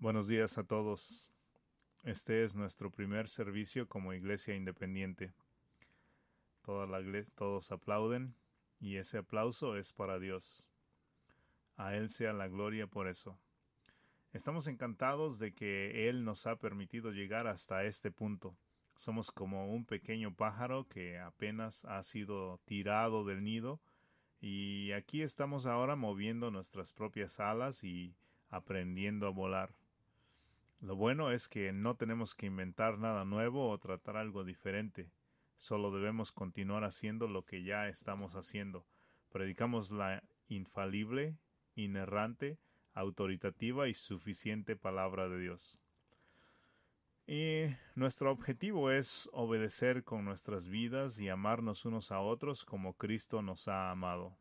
Buenos días a todos. Este es nuestro primer servicio como iglesia independiente. Todos aplauden y ese aplauso es para Dios. A Él sea la gloria por eso. Estamos encantados de que Él nos ha permitido llegar hasta este punto. Somos como un pequeño pájaro que apenas ha sido tirado del nido y aquí estamos ahora moviendo nuestras propias alas y aprendiendo a volar. Lo bueno es que no tenemos que inventar nada nuevo o tratar algo diferente. Solo debemos continuar haciendo lo que ya estamos haciendo. Predicamos la infalible, inerrante, autoritativa y suficiente palabra de Dios. Y nuestro objetivo es obedecer con nuestras vidas y amarnos unos a otros como Cristo nos ha amado.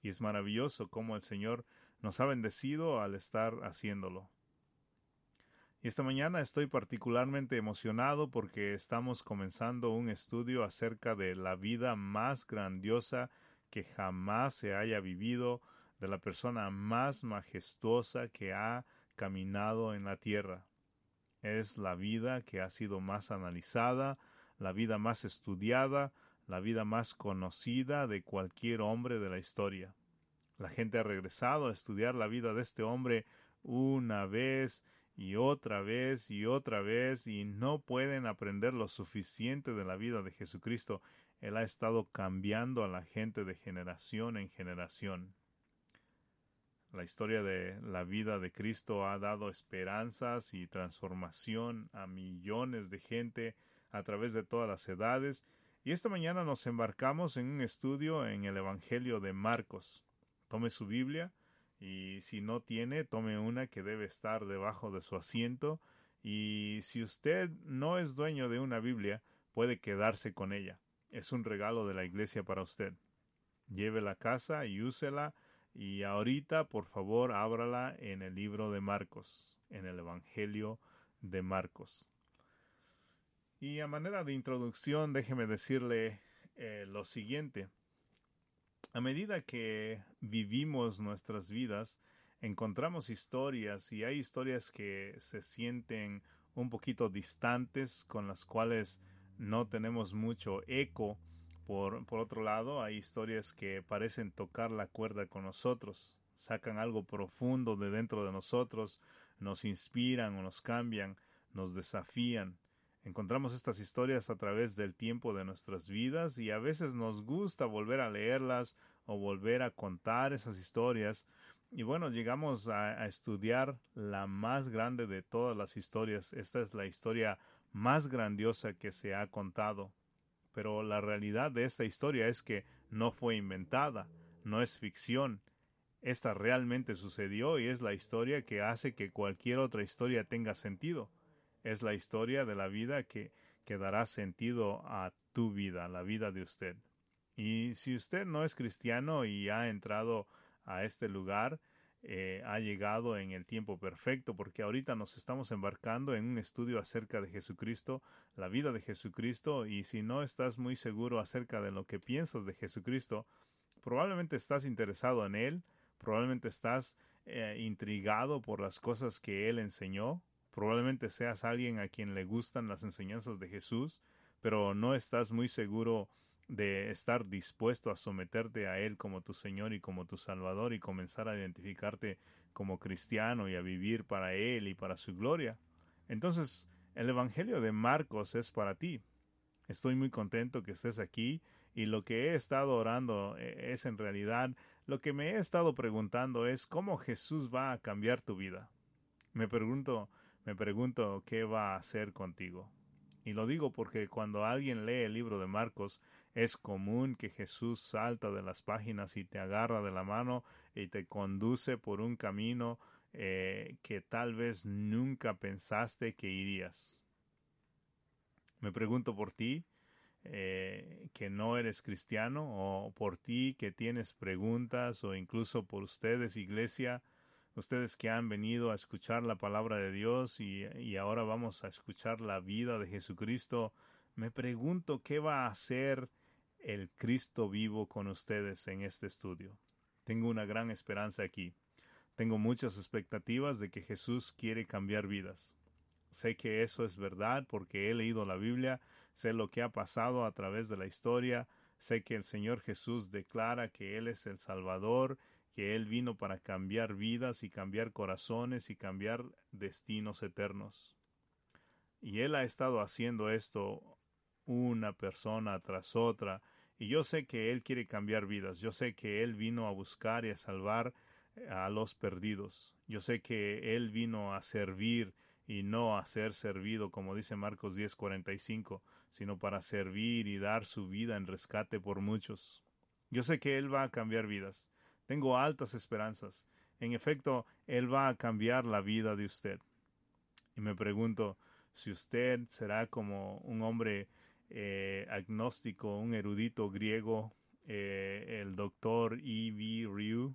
Y es maravilloso cómo el Señor nos ha bendecido al estar haciéndolo. Y esta mañana estoy particularmente emocionado porque estamos comenzando un estudio acerca de la vida más grandiosa que jamás se haya vivido, de la persona más majestuosa que ha caminado en la tierra. Es la vida que ha sido más analizada, la vida más estudiada, la vida más conocida de cualquier hombre de la historia. La gente ha regresado a estudiar la vida de este hombre una vez y otra vez y otra vez y no pueden aprender lo suficiente de la vida de Jesucristo. Él ha estado cambiando a la gente de generación en generación. La historia de la vida de Cristo ha dado esperanzas y transformación a millones de gente a través de todas las edades y esta mañana nos embarcamos en un estudio en el Evangelio de Marcos. Tome su Biblia y si no tiene, tome una que debe estar debajo de su asiento y si usted no es dueño de una Biblia, puede quedarse con ella. Es un regalo de la iglesia para usted. Llévela a casa y úsela y ahorita, por favor, ábrala en el libro de Marcos, en el Evangelio de Marcos. Y a manera de introducción, déjeme decirle eh, lo siguiente a medida que vivimos nuestras vidas, encontramos historias y hay historias que se sienten un poquito distantes, con las cuales no tenemos mucho eco. Por, por otro lado, hay historias que parecen tocar la cuerda con nosotros, sacan algo profundo de dentro de nosotros, nos inspiran o nos cambian, nos desafían. Encontramos estas historias a través del tiempo de nuestras vidas y a veces nos gusta volver a leerlas o volver a contar esas historias. Y bueno, llegamos a, estudiar la más grande de todas las historias. Esta es la historia más grandiosa que se ha contado. Pero la realidad de esta historia es que no fue inventada, no es ficción. Esta realmente sucedió y es la historia que hace que cualquier otra historia tenga sentido es la historia de la vida que, dará sentido a tu vida, la vida de usted. Y si usted no es cristiano y ha entrado a este lugar, eh, ha llegado en el tiempo perfecto, porque ahorita nos estamos embarcando en un estudio acerca de Jesucristo, la vida de Jesucristo, y si no estás muy seguro acerca de lo que piensas de Jesucristo, probablemente estás interesado en Él, probablemente estás eh, intrigado por las cosas que Él enseñó, Probablemente seas alguien a quien le gustan las enseñanzas de Jesús, pero no estás muy seguro de estar dispuesto a someterte a Él como tu Señor y como tu Salvador y comenzar a identificarte como cristiano y a vivir para Él y para su gloria. Entonces, el Evangelio de Marcos es para ti. Estoy muy contento que estés aquí y lo que he estado orando eh, es en realidad lo que me he estado preguntando es cómo Jesús va a cambiar tu vida. Me pregunto, me pregunto qué va a hacer contigo. Y lo digo porque cuando alguien lee el libro de Marcos, es común que Jesús salta de las páginas y te agarra de la mano y te conduce por un camino eh, que tal vez nunca pensaste que irías. Me pregunto por ti, eh, que no eres cristiano, o por ti que tienes preguntas, o incluso por ustedes, iglesia, ustedes que han venido a escuchar la palabra de Dios y, y, ahora vamos a escuchar la vida de Jesucristo, me pregunto qué va a hacer el Cristo vivo con ustedes en este estudio. Tengo una gran esperanza aquí. Tengo muchas expectativas de que Jesús quiere cambiar vidas. Sé que eso es verdad porque he leído la Biblia, sé lo que ha pasado a través de la historia, sé que el Señor Jesús declara que Él es el Salvador, que Él vino para cambiar vidas y cambiar corazones y cambiar destinos eternos. Y Él ha estado haciendo esto una persona tras otra, y yo sé que Él quiere cambiar vidas, yo sé que Él vino a buscar y a salvar eh, a los perdidos, yo sé que Él vino a servir y no a ser servido, como dice Marcos 10:45, sino para servir y dar su vida en rescate por muchos. Yo sé que Él va a cambiar vidas. Tengo altas esperanzas. En efecto, Él va a cambiar la vida de usted. Y me pregunto si usted será como un hombre eh, agnóstico, un erudito griego, eh, el doctor E. V. Ryu.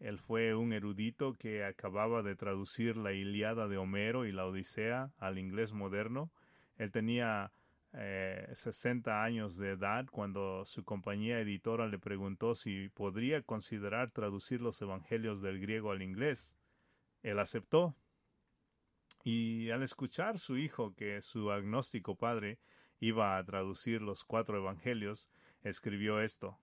Él fue un erudito que acababa de traducir la Iliada de Homero y la Odisea al inglés moderno. Él tenía eh, 60 años de edad cuando su compañía editora le preguntó si podría considerar traducir los evangelios del griego al inglés. Él aceptó. Y al escuchar su hijo que su agnóstico padre iba a traducir los cuatro evangelios, escribió esto.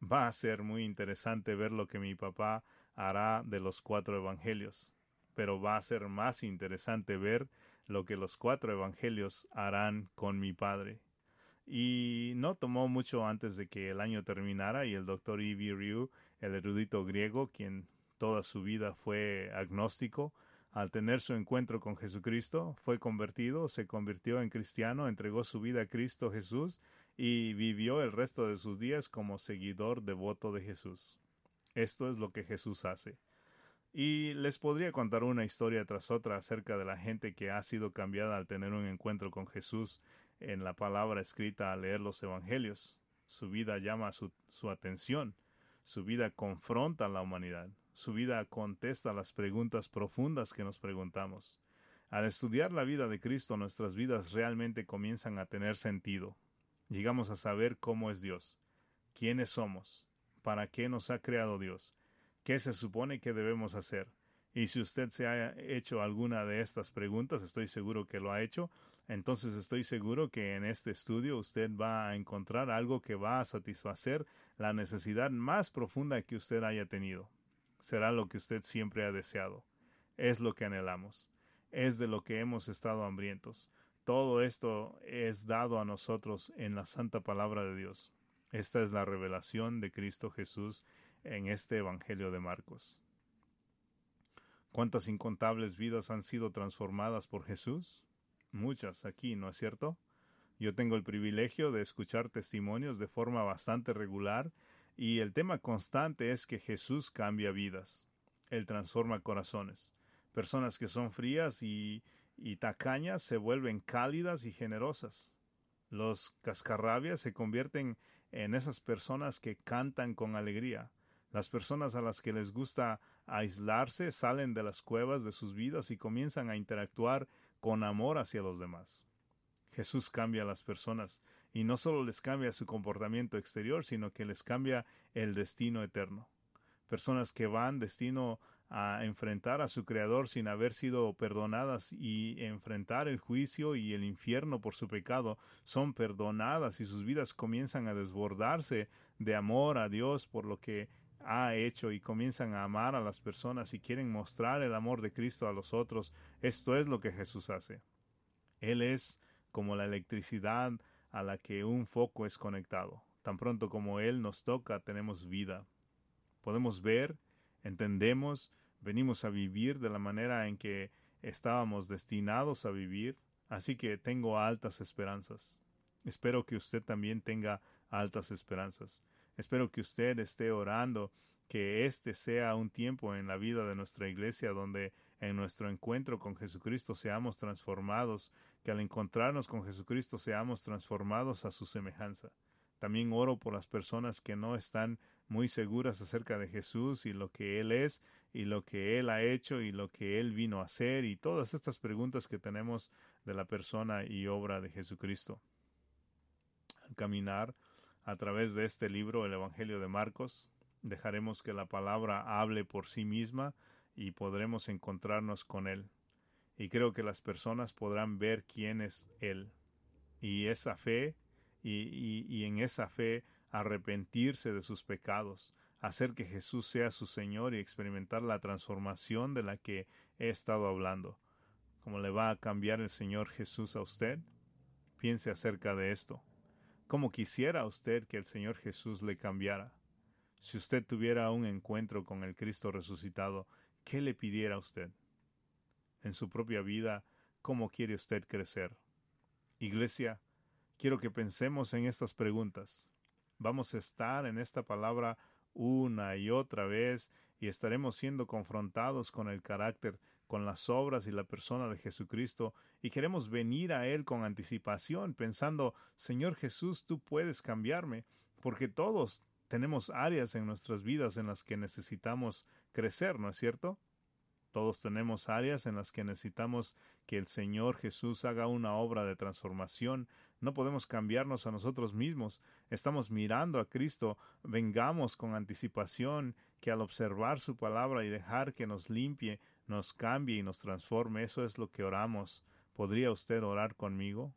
Va a ser muy interesante ver lo que mi papá hará de los cuatro evangelios, pero va a ser más interesante ver lo que los cuatro evangelios harán con mi padre. Y no tomó mucho antes de que el año terminara y el doctor E. Ryu, el erudito griego, quien toda su vida fue agnóstico, al tener su encuentro con Jesucristo, fue convertido, se convirtió en cristiano, entregó su vida a Cristo Jesús y vivió el resto de sus días como seguidor devoto de Jesús. Esto es lo que Jesús hace. Y les podría contar una historia tras otra acerca de la gente que ha sido cambiada al tener un encuentro con Jesús en la palabra escrita al leer los Evangelios. Su vida llama su, atención, su vida confronta a la humanidad, su vida contesta las preguntas profundas que nos preguntamos. Al estudiar la vida de Cristo, nuestras vidas realmente comienzan a tener sentido. Llegamos a saber cómo es Dios, quiénes somos, para qué nos ha creado Dios, ¿Qué se supone que debemos hacer? Y si usted se ha hecho alguna de estas preguntas, estoy seguro que lo ha hecho, entonces estoy seguro que en este estudio usted va a encontrar algo que va a satisfacer la necesidad más profunda que usted haya tenido. Será lo que usted siempre ha deseado. Es lo que anhelamos. Es de lo que hemos estado hambrientos. Todo esto es dado a nosotros en la santa palabra de Dios. Esta es la revelación de Cristo Jesús en este Evangelio de Marcos. ¿Cuántas incontables vidas han sido transformadas por Jesús? Muchas aquí, ¿no es cierto? Yo tengo el privilegio de escuchar testimonios de forma bastante regular y el tema constante es que Jesús cambia vidas. Él transforma corazones. Personas que son frías y, y tacañas se vuelven cálidas y generosas. Los cascarrabias se convierten en esas personas que cantan con alegría. Las personas a las que les gusta aislarse salen de las cuevas de sus vidas y comienzan a interactuar con amor hacia los demás. Jesús cambia a las personas y no solo les cambia su comportamiento exterior, sino que les cambia el destino eterno. Personas que van destino a enfrentar a su Creador sin haber sido perdonadas y enfrentar el juicio y el infierno por su pecado, son perdonadas y sus vidas comienzan a desbordarse de amor a Dios por lo que ha hecho y comienzan a amar a las personas y quieren mostrar el amor de Cristo a los otros, esto es lo que Jesús hace. Él es como la electricidad a la que un foco es conectado. Tan pronto como Él nos toca, tenemos vida. Podemos ver, entendemos, venimos a vivir de la manera en que estábamos destinados a vivir, así que tengo altas esperanzas. Espero que usted también tenga altas esperanzas. Espero que usted esté orando que este sea un tiempo en la vida de nuestra iglesia donde en nuestro encuentro con Jesucristo seamos transformados, que al encontrarnos con Jesucristo seamos transformados a su semejanza. También oro por las personas que no están muy seguras acerca de Jesús y lo que Él es y lo que Él ha hecho y lo que Él vino a hacer y todas estas preguntas que tenemos de la persona y obra de Jesucristo. Al caminar a través de este libro, el Evangelio de Marcos, dejaremos que la palabra hable por sí misma y podremos encontrarnos con Él. Y creo que las personas podrán ver quién es Él. Y esa fe, y, en esa fe arrepentirse de sus pecados, hacer que Jesús sea su Señor y experimentar la transformación de la que he estado hablando. ¿Cómo le va a cambiar el Señor Jesús a usted? Piense acerca de esto. ¿Cómo quisiera usted que el Señor Jesús le cambiara? Si usted tuviera un encuentro con el Cristo resucitado, ¿qué le pidiera a usted? En su propia vida, ¿cómo quiere usted crecer? Iglesia, quiero que pensemos en estas preguntas. Vamos a estar en esta palabra una y otra vez y estaremos siendo confrontados con el carácter, con las obras y la persona de Jesucristo y queremos venir a Él con anticipación pensando, Señor Jesús, tú puedes cambiarme, porque todos tenemos áreas en nuestras vidas en las que necesitamos crecer, ¿no es cierto? Todos tenemos áreas en las que necesitamos que el Señor Jesús haga una obra de transformación. No podemos cambiarnos a nosotros mismos. Estamos mirando a Cristo. Vengamos con anticipación que al observar su palabra y dejar que nos limpie, nos cambie y nos transforme. Eso es lo que oramos. ¿Podría usted orar conmigo?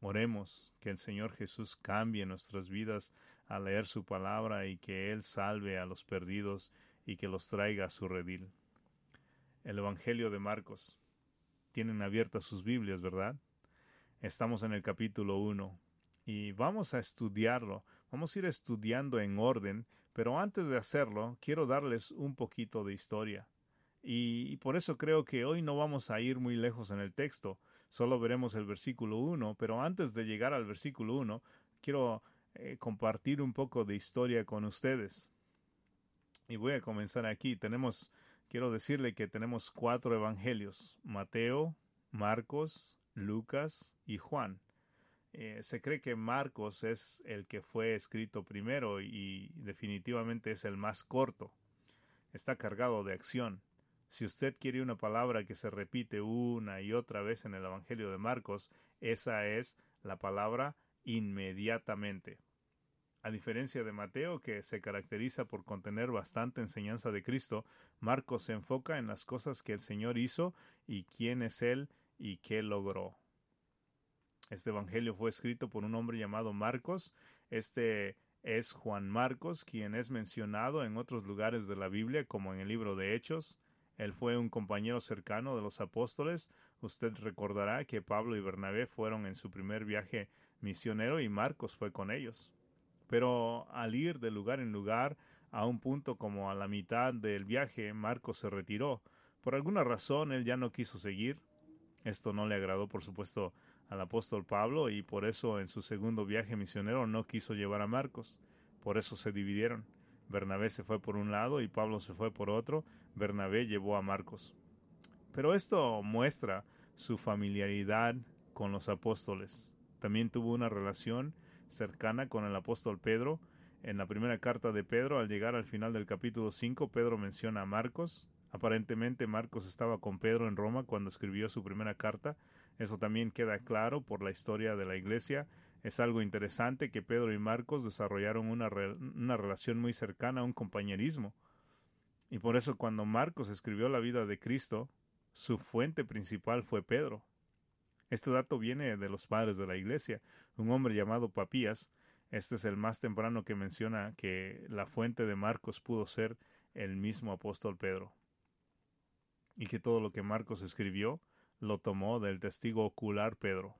Oremos que el Señor Jesús cambie nuestras vidas al leer su palabra y que Él salve a los perdidos y que los traiga a su redil el Evangelio de Marcos. Tienen abiertas sus Biblias, ¿verdad? Estamos en el capítulo 1 y vamos a estudiarlo. Vamos a ir estudiando en orden, pero antes de hacerlo, quiero darles un poquito de historia. Y, por eso creo que hoy no vamos a ir muy lejos en el texto, solo veremos el versículo 1, pero antes de llegar al versículo 1, quiero eh, compartir un poco de historia con ustedes. Y voy a comenzar aquí. Tenemos quiero decirle que tenemos cuatro evangelios, Mateo, Marcos, Lucas y Juan. Eh, se cree que Marcos es el que fue escrito primero y definitivamente es el más corto. Está cargado de acción. Si usted quiere una palabra que se repite una y otra vez en el Evangelio de Marcos, esa es la palabra inmediatamente. A diferencia de Mateo, que se caracteriza por contener bastante enseñanza de Cristo, Marcos se enfoca en las cosas que el Señor hizo y quién es Él y qué logró. Este Evangelio fue escrito por un hombre llamado Marcos. Este es Juan Marcos, quien es mencionado en otros lugares de la Biblia, como en el libro de Hechos. Él fue un compañero cercano de los apóstoles. Usted recordará que Pablo y Bernabé fueron en su primer viaje misionero y Marcos fue con ellos pero al ir de lugar en lugar, a un punto como a la mitad del viaje, Marcos se retiró. Por alguna razón él ya no quiso seguir. Esto no le agradó, por supuesto, al apóstol Pablo y por eso en su segundo viaje misionero no quiso llevar a Marcos. Por eso se dividieron. Bernabé se fue por un lado y Pablo se fue por otro. Bernabé llevó a Marcos. Pero esto muestra su familiaridad con los apóstoles. También tuvo una relación cercana con el apóstol Pedro. En la primera carta de Pedro, al llegar al final del capítulo 5, Pedro menciona a Marcos. Aparentemente Marcos estaba con Pedro en Roma cuando escribió su primera carta. Eso también queda claro por la historia de la iglesia. Es algo interesante que Pedro y Marcos desarrollaron una, una relación muy cercana, un compañerismo. Y por eso cuando Marcos escribió la vida de Cristo, su fuente principal fue Pedro. Este dato viene de los padres de la iglesia. Un hombre llamado Papías, este es el más temprano que menciona que la fuente de Marcos pudo ser el mismo apóstol Pedro. Y que todo lo que Marcos escribió lo tomó del testigo ocular Pedro.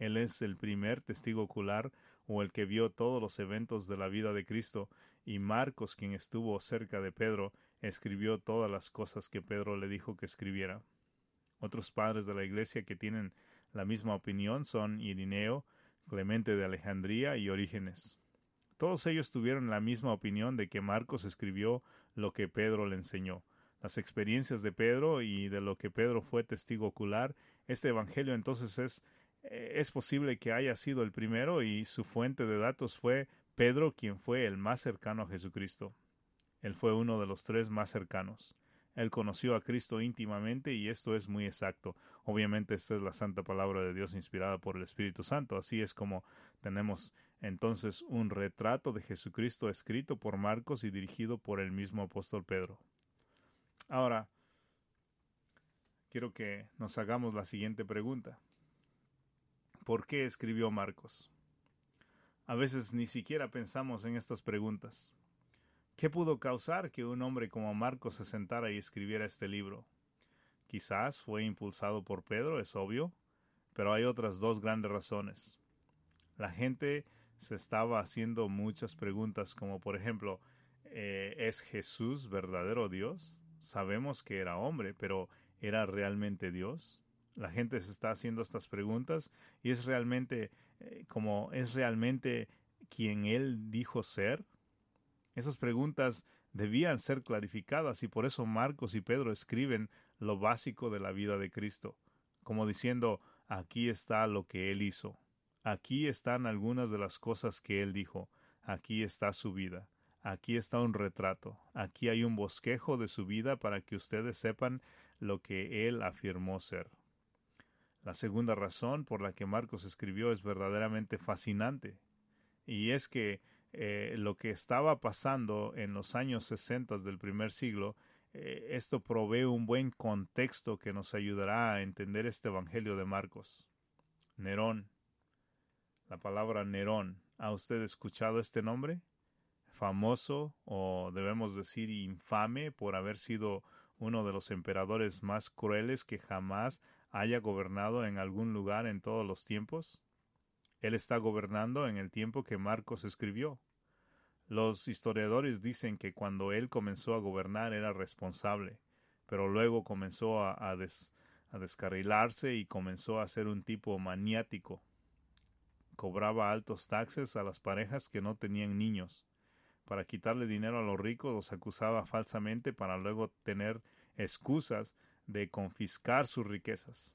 Él es el primer testigo ocular o el que vio todos los eventos de la vida de Cristo, y Marcos, quien estuvo cerca de Pedro, escribió todas las cosas que Pedro le dijo que escribiera. Otros padres de la Iglesia que tienen la misma opinión son Irineo, Clemente de Alejandría y Orígenes. Todos ellos tuvieron la misma opinión de que Marcos escribió lo que Pedro le enseñó. Las experiencias de Pedro y de lo que Pedro fue testigo ocular, este Evangelio entonces es, es posible que haya sido el primero y su fuente de datos fue Pedro, quien fue el más cercano a Jesucristo. Él fue uno de los tres más cercanos. Él conoció a Cristo íntimamente y esto es muy exacto. Obviamente esta es la santa palabra de Dios inspirada por el Espíritu Santo. Así es como tenemos entonces un retrato de Jesucristo escrito por Marcos y dirigido por el mismo apóstol Pedro. Ahora, quiero que nos hagamos la siguiente pregunta. ¿Por qué escribió Marcos? A veces ni siquiera pensamos en estas preguntas. ¿Qué pudo causar que un hombre como Marcos se sentara y escribiera este libro? Quizás fue impulsado por Pedro, es obvio, pero hay otras dos grandes razones. La gente se estaba haciendo muchas preguntas como por ejemplo, eh, ¿es Jesús verdadero Dios? Sabemos que era hombre, pero ¿era realmente Dios? La gente se está haciendo estas preguntas y es realmente eh, como es realmente quien él dijo ser. Esas preguntas debían ser clarificadas y por eso Marcos y Pedro escriben lo básico de la vida de Cristo, como diciendo aquí está lo que él hizo, aquí están algunas de las cosas que él dijo, aquí está su vida, aquí está un retrato, aquí hay un bosquejo de su vida para que ustedes sepan lo que él afirmó ser. La segunda razón por la que Marcos escribió es verdaderamente fascinante, y es que eh, lo que estaba pasando en los años 60 del primer siglo, eh, esto provee un buen contexto que nos ayudará a entender este Evangelio de Marcos. Nerón. La palabra Nerón. ¿Ha usted escuchado este nombre? Famoso o debemos decir infame por haber sido uno de los emperadores más crueles que jamás haya gobernado en algún lugar en todos los tiempos? Él está gobernando en el tiempo que Marcos escribió. Los historiadores dicen que cuando él comenzó a gobernar era responsable, pero luego comenzó a, descarrilarse y comenzó a ser un tipo maniático. Cobraba altos taxes a las parejas que no tenían niños. Para quitarle dinero a los ricos los acusaba falsamente para luego tener excusas de confiscar sus riquezas.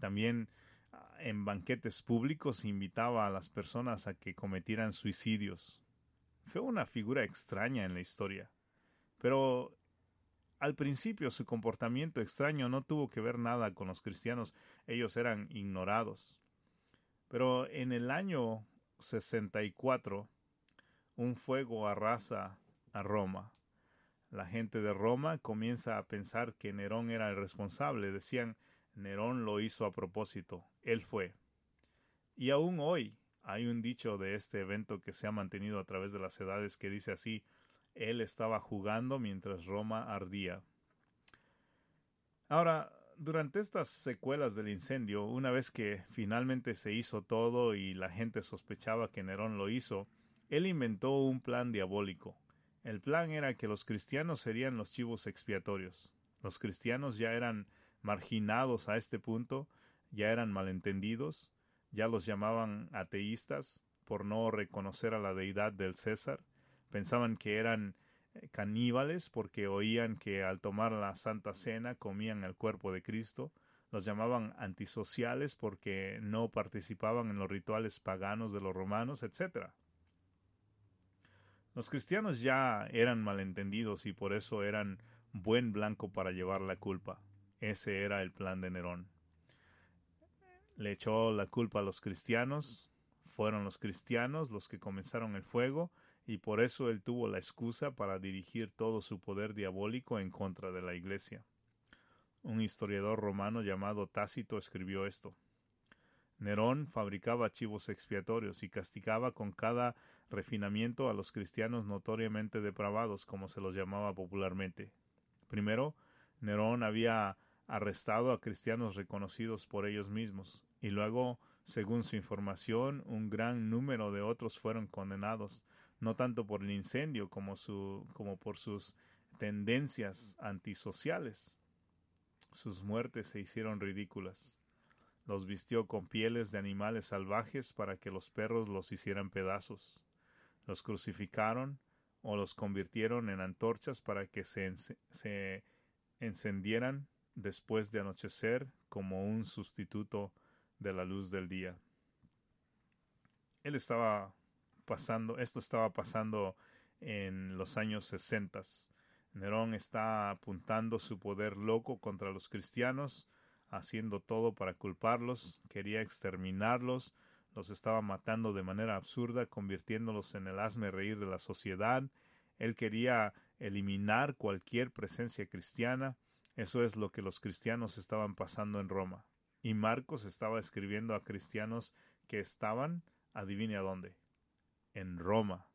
También ah, en banquetes públicos invitaba a las personas a que cometieran suicidios. Fue una figura extraña en la historia. Pero al principio su comportamiento extraño no tuvo que ver nada con los cristianos, ellos eran ignorados. Pero en el año 64 un fuego arrasa a Roma la gente de Roma comienza a pensar que Nerón era el responsable. Decían, Nerón lo hizo a propósito, él fue. Y aún hoy hay un dicho de este evento que se ha mantenido a través de las edades que dice así, él estaba jugando mientras Roma ardía. Ahora, durante estas secuelas del incendio, una vez que finalmente se hizo todo y la gente sospechaba que Nerón lo hizo, él inventó un plan diabólico. El plan era que los cristianos serían los chivos expiatorios. Los cristianos ya eran marginados a este punto, ya eran malentendidos, ya los llamaban ateístas por no reconocer a la deidad del César, pensaban que eran eh, caníbales porque oían que al tomar la Santa Cena comían el cuerpo de Cristo, los llamaban antisociales porque no participaban en los rituales paganos de los romanos, etc. Los cristianos ya eran malentendidos y por eso eran buen blanco para llevar la culpa. Ese era el plan de Nerón. Le echó la culpa a los cristianos, fueron los cristianos los que comenzaron el fuego, y por eso él tuvo la excusa para dirigir todo su poder diabólico en contra de la Iglesia. Un historiador romano llamado Tácito escribió esto. Nerón fabricaba chivos expiatorios y castigaba con cada refinamiento a los cristianos notoriamente depravados, como se los llamaba popularmente. Primero, Nerón había arrestado a cristianos reconocidos por ellos mismos, y luego, según su información, un gran número de otros fueron condenados, no tanto por el incendio como, como por sus tendencias antisociales. Sus muertes se hicieron ridículas. Los vistió con pieles de animales salvajes para que los perros los hicieran pedazos. Los crucificaron o los convirtieron en antorchas para que se, encendieran después de anochecer como un sustituto de la luz del día. Él estaba pasando, esto estaba pasando en los años sesentas Nerón está apuntando su poder loco contra los cristianos, haciendo todo para culparlos, quería exterminarlos, los estaba matando de manera absurda, convirtiéndolos en el asme reír de la sociedad. Él quería eliminar cualquier presencia cristiana. Eso es lo que los cristianos estaban pasando en Roma. Y Marcos estaba escribiendo a cristianos que estaban, adivine a dónde, en Roma.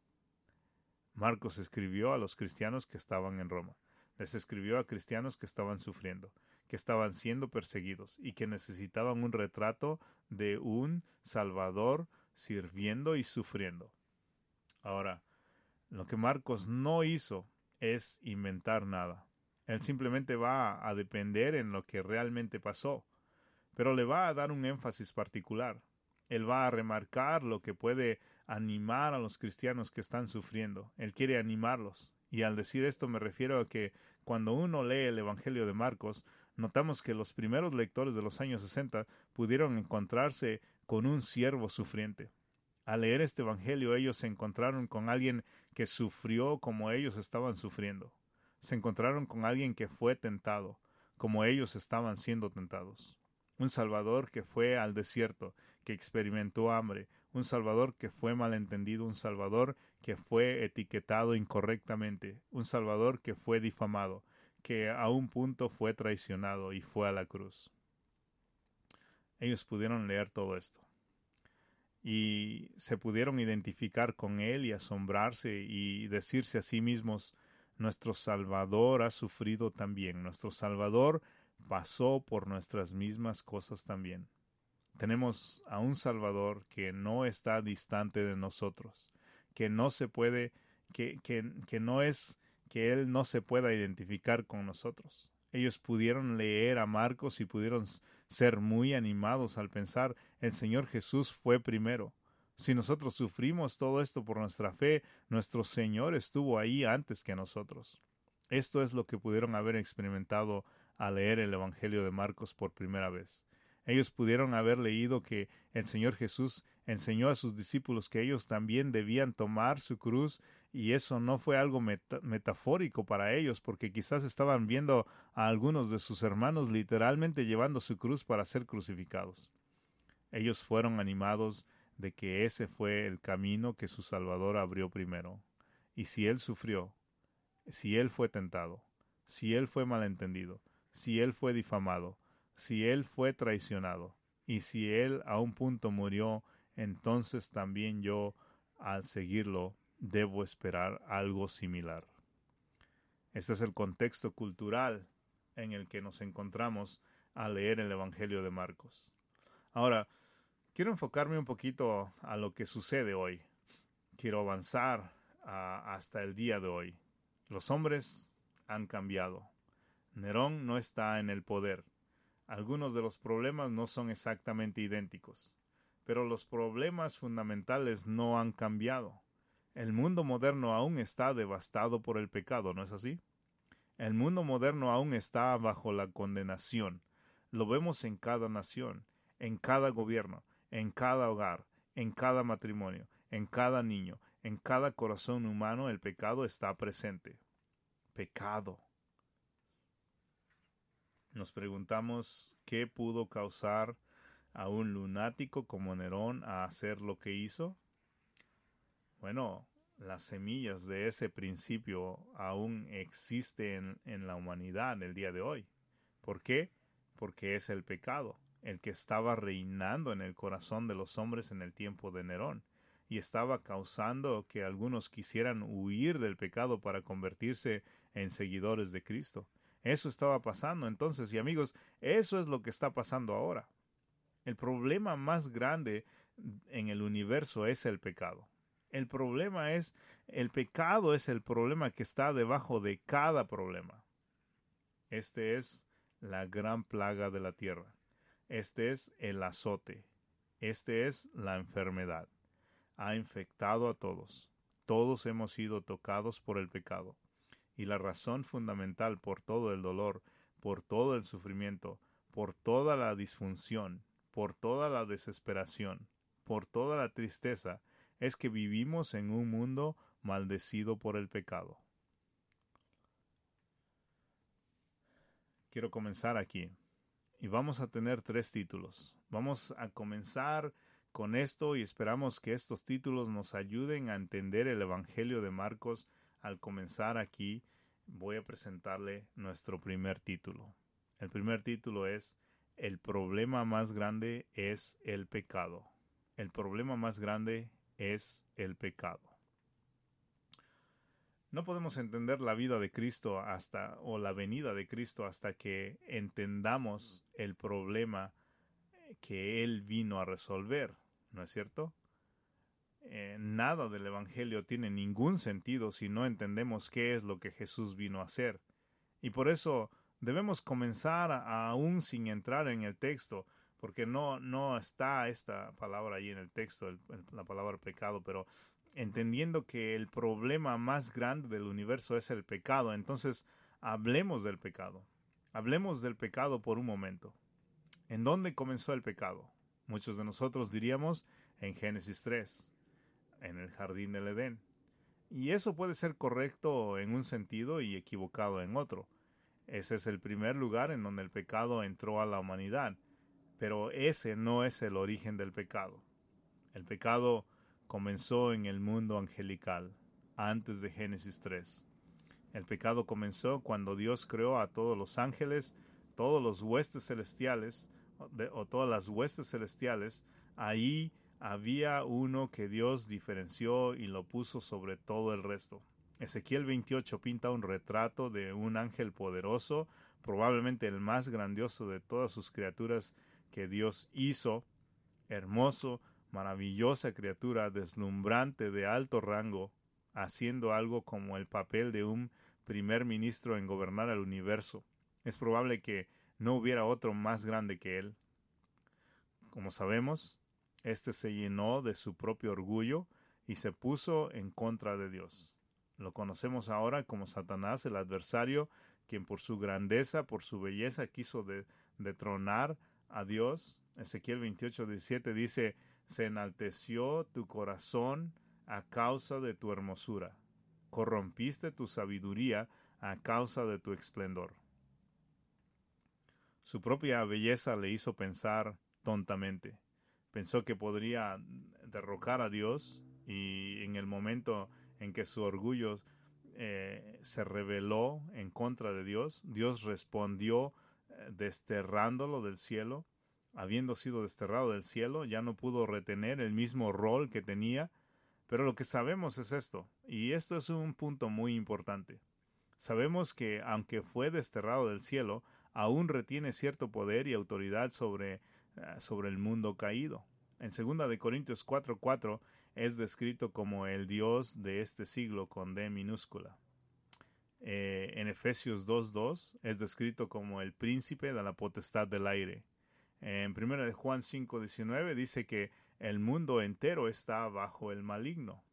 Marcos escribió a los cristianos que estaban en Roma. Les escribió a cristianos que estaban sufriendo, que estaban siendo perseguidos y que necesitaban un retrato de un Salvador sirviendo y sufriendo. Ahora, lo que Marcos no hizo es inventar nada. Él simplemente va a depender en lo que realmente pasó, pero le va a dar un énfasis particular. Él va a remarcar lo que puede animar a los cristianos que están sufriendo. Él quiere animarlos. Y al decir esto me refiero a que cuando uno lee el Evangelio de Marcos, notamos que los primeros lectores de los años 60 pudieron encontrarse con un siervo sufriente. Al leer este Evangelio ellos se encontraron con alguien que sufrió como ellos estaban sufriendo. Se encontraron con alguien que fue tentado, como ellos estaban siendo tentados. Un Salvador que fue al desierto, que experimentó hambre, un Salvador que fue malentendido, un Salvador que fue etiquetado incorrectamente, un Salvador que fue difamado, que a un punto fue traicionado y fue a la cruz. Ellos pudieron leer todo esto y se pudieron identificar con él y asombrarse y decirse a sí mismos nuestro Salvador ha sufrido también, nuestro Salvador pasó por nuestras mismas cosas también. Tenemos a un Salvador que no está distante de nosotros, que no se puede, que, que, que no es que Él no se pueda identificar con nosotros. Ellos pudieron leer a Marcos y pudieron ser muy animados al pensar el Señor Jesús fue primero. Si nosotros sufrimos todo esto por nuestra fe, nuestro Señor estuvo ahí antes que nosotros. Esto es lo que pudieron haber experimentado al leer el Evangelio de Marcos por primera vez. Ellos pudieron haber leído que el Señor Jesús enseñó a sus discípulos que ellos también debían tomar su cruz y eso no fue algo metafórico para ellos porque quizás estaban viendo a algunos de sus hermanos literalmente llevando su cruz para ser crucificados. Ellos fueron animados de que ese fue el camino que su Salvador abrió primero. Y si Él sufrió, si Él fue tentado, si Él fue malentendido, si Él fue difamado, si él fue traicionado, y si él a un punto murió, entonces también yo, al seguirlo, debo esperar algo similar. Este es el contexto cultural en el que nos encontramos al leer el Evangelio de Marcos. Ahora, quiero enfocarme un poquito a lo que sucede hoy. Quiero avanzar hasta el día de hoy. Los hombres han cambiado. Nerón no está en el poder. Algunos de los problemas no son exactamente idénticos, pero los problemas fundamentales no han cambiado. El mundo moderno aún está devastado por el pecado, ¿no es así? El mundo moderno aún está bajo la condenación. Lo vemos en cada nación, en cada gobierno, en cada hogar, en cada matrimonio, en cada niño, en cada corazón humano el pecado está presente. Pecado. Nos preguntamos qué pudo causar a un lunático como Nerón a hacer lo que hizo. Bueno, las semillas de ese principio aún existen en la humanidad el día de hoy. ¿Por qué? Porque es el pecado, el que estaba reinando en el corazón de los hombres en el tiempo de Nerón, y estaba causando que algunos quisieran huir del pecado para convertirse en seguidores de Cristo. Eso estaba pasando entonces, y amigos, eso es lo que está pasando ahora. El problema más grande en el universo es el pecado. El problema es, el pecado es el problema que está debajo de cada problema. Este es la gran plaga de la tierra. Este es el azote. Este es la enfermedad. Ha infectado a todos. Todos hemos sido tocados por el pecado y la razón fundamental por todo el dolor, por todo el sufrimiento, por toda la disfunción, por toda la desesperación, por toda la tristeza, es que vivimos en un mundo maldecido por el pecado. quiero comenzar aquí. Y vamos a tener tres títulos. Vamos a comenzar con esto y esperamos que estos títulos nos ayuden a entender el Evangelio de Marcos. Al comenzar aquí, voy a presentarle nuestro primer título. El primer título es El problema más grande es el pecado. El problema más grande es el pecado. No podemos entender la vida de Cristo hasta o la venida de Cristo hasta que entendamos el problema que Él vino a resolver, ¿no es cierto? Eh, nada del Evangelio tiene ningún sentido si no entendemos qué es lo que Jesús vino a hacer. Y por eso debemos comenzar aún sin entrar en el texto, porque no, no está esta palabra ahí en el texto, la palabra pecado, pero entendiendo que el problema más grande del universo es el pecado, entonces hablemos del pecado. Hablemos del pecado por un momento. ¿En dónde comenzó el pecado? Muchos de nosotros diríamos en Génesis 3, en el jardín del Edén. Y eso puede ser correcto en un sentido y equivocado en otro. Ese es el primer lugar en donde el pecado entró a la humanidad, pero ese no es el origen del pecado. El pecado comenzó en el mundo angelical, antes de Génesis 3. El pecado comenzó cuando Dios creó a todos los ángeles, todos los huestes celestiales, o todas las huestes celestiales, ahí había uno que Dios diferenció y lo puso sobre todo el resto. Ezequiel 28 pinta un retrato de un ángel poderoso, probablemente el más grandioso de todas sus criaturas que Dios hizo, hermoso, maravillosa criatura, deslumbrante de alto rango, haciendo algo como el papel de un primer ministro en gobernar el universo. Es probable que no hubiera otro más grande que él. Como sabemos, éste se llenó de su propio orgullo y se puso en contra de Dios. Lo conocemos ahora como Satanás, el adversario, quien por su grandeza, por su belleza, quiso detronar a Dios. Ezequiel 28, 17 dice, se enalteció tu corazón a causa de tu hermosura, corrompiste tu sabiduría a causa de tu esplendor. Su propia belleza le hizo pensar tontamente. Pensó que podría derrocar a Dios y en el momento en que su orgullo eh, se rebeló en contra de Dios, Dios respondió eh, desterrándolo del cielo habiendo sido desterrado del cielo, ya no pudo retener el mismo rol que tenía, pero lo que sabemos es esto, y esto es un punto muy importante. Sabemos que, aunque fue desterrado del cielo, aún retiene cierto poder y autoridad sobre, sobre el mundo caído. En 2 de Corintios 4:4 es descrito como el Dios de este siglo con D minúscula. Eh, en Efesios 2:2 es descrito como el príncipe de la potestad del aire. En 1 de Juan 5:19 dice que el mundo entero está bajo el maligno.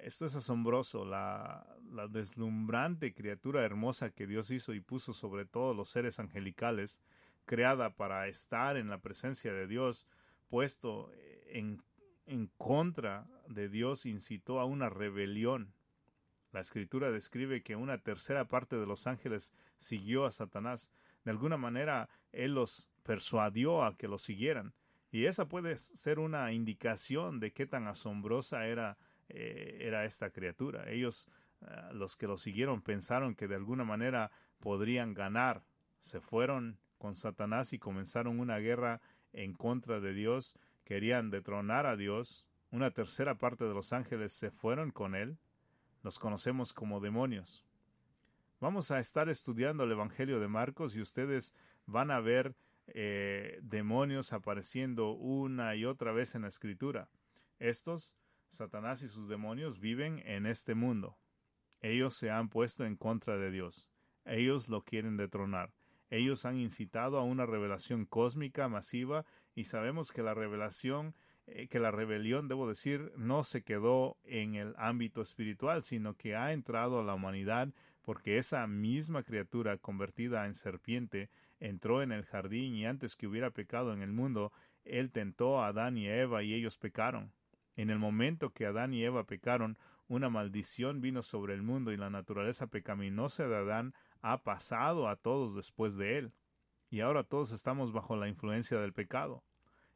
Esto es asombroso, la, la, deslumbrante criatura hermosa que Dios hizo y puso sobre todos los seres angelicales, creada para estar en la presencia de Dios, puesto en, en contra de Dios, incitó a una rebelión. La escritura describe que una tercera parte de los ángeles siguió a Satanás, de alguna manera él los persuadió a que lo siguieran. Y esa puede ser una indicación de qué tan asombrosa era, eh, era esta criatura. Ellos, ah, los que lo siguieron, pensaron que de alguna manera podrían ganar. Se fueron con Satanás y comenzaron una guerra en contra de Dios. Querían detronar a Dios. Una tercera parte de los ángeles se fueron con él. Los conocemos como demonios. Vamos a estar estudiando el Evangelio de Marcos y ustedes van a ver eh, demonios apareciendo una y otra vez en la escritura. Estos, Satanás y sus demonios, viven en este mundo. Ellos se han puesto en contra de Dios. Ellos lo quieren detronar. Ellos han incitado a una revelación cósmica masiva y sabemos que la revelación eh, que la rebelión, debo decir, no se quedó en el ámbito espiritual, sino que ha entrado a la humanidad porque esa misma criatura convertida en serpiente entró en el jardín y antes que hubiera pecado en el mundo, él tentó a Adán y a Eva y ellos pecaron. En el momento que Adán y Eva pecaron, una maldición vino sobre el mundo y la naturaleza pecaminosa de Adán ha pasado a todos después de él. Y ahora todos estamos bajo la influencia del pecado.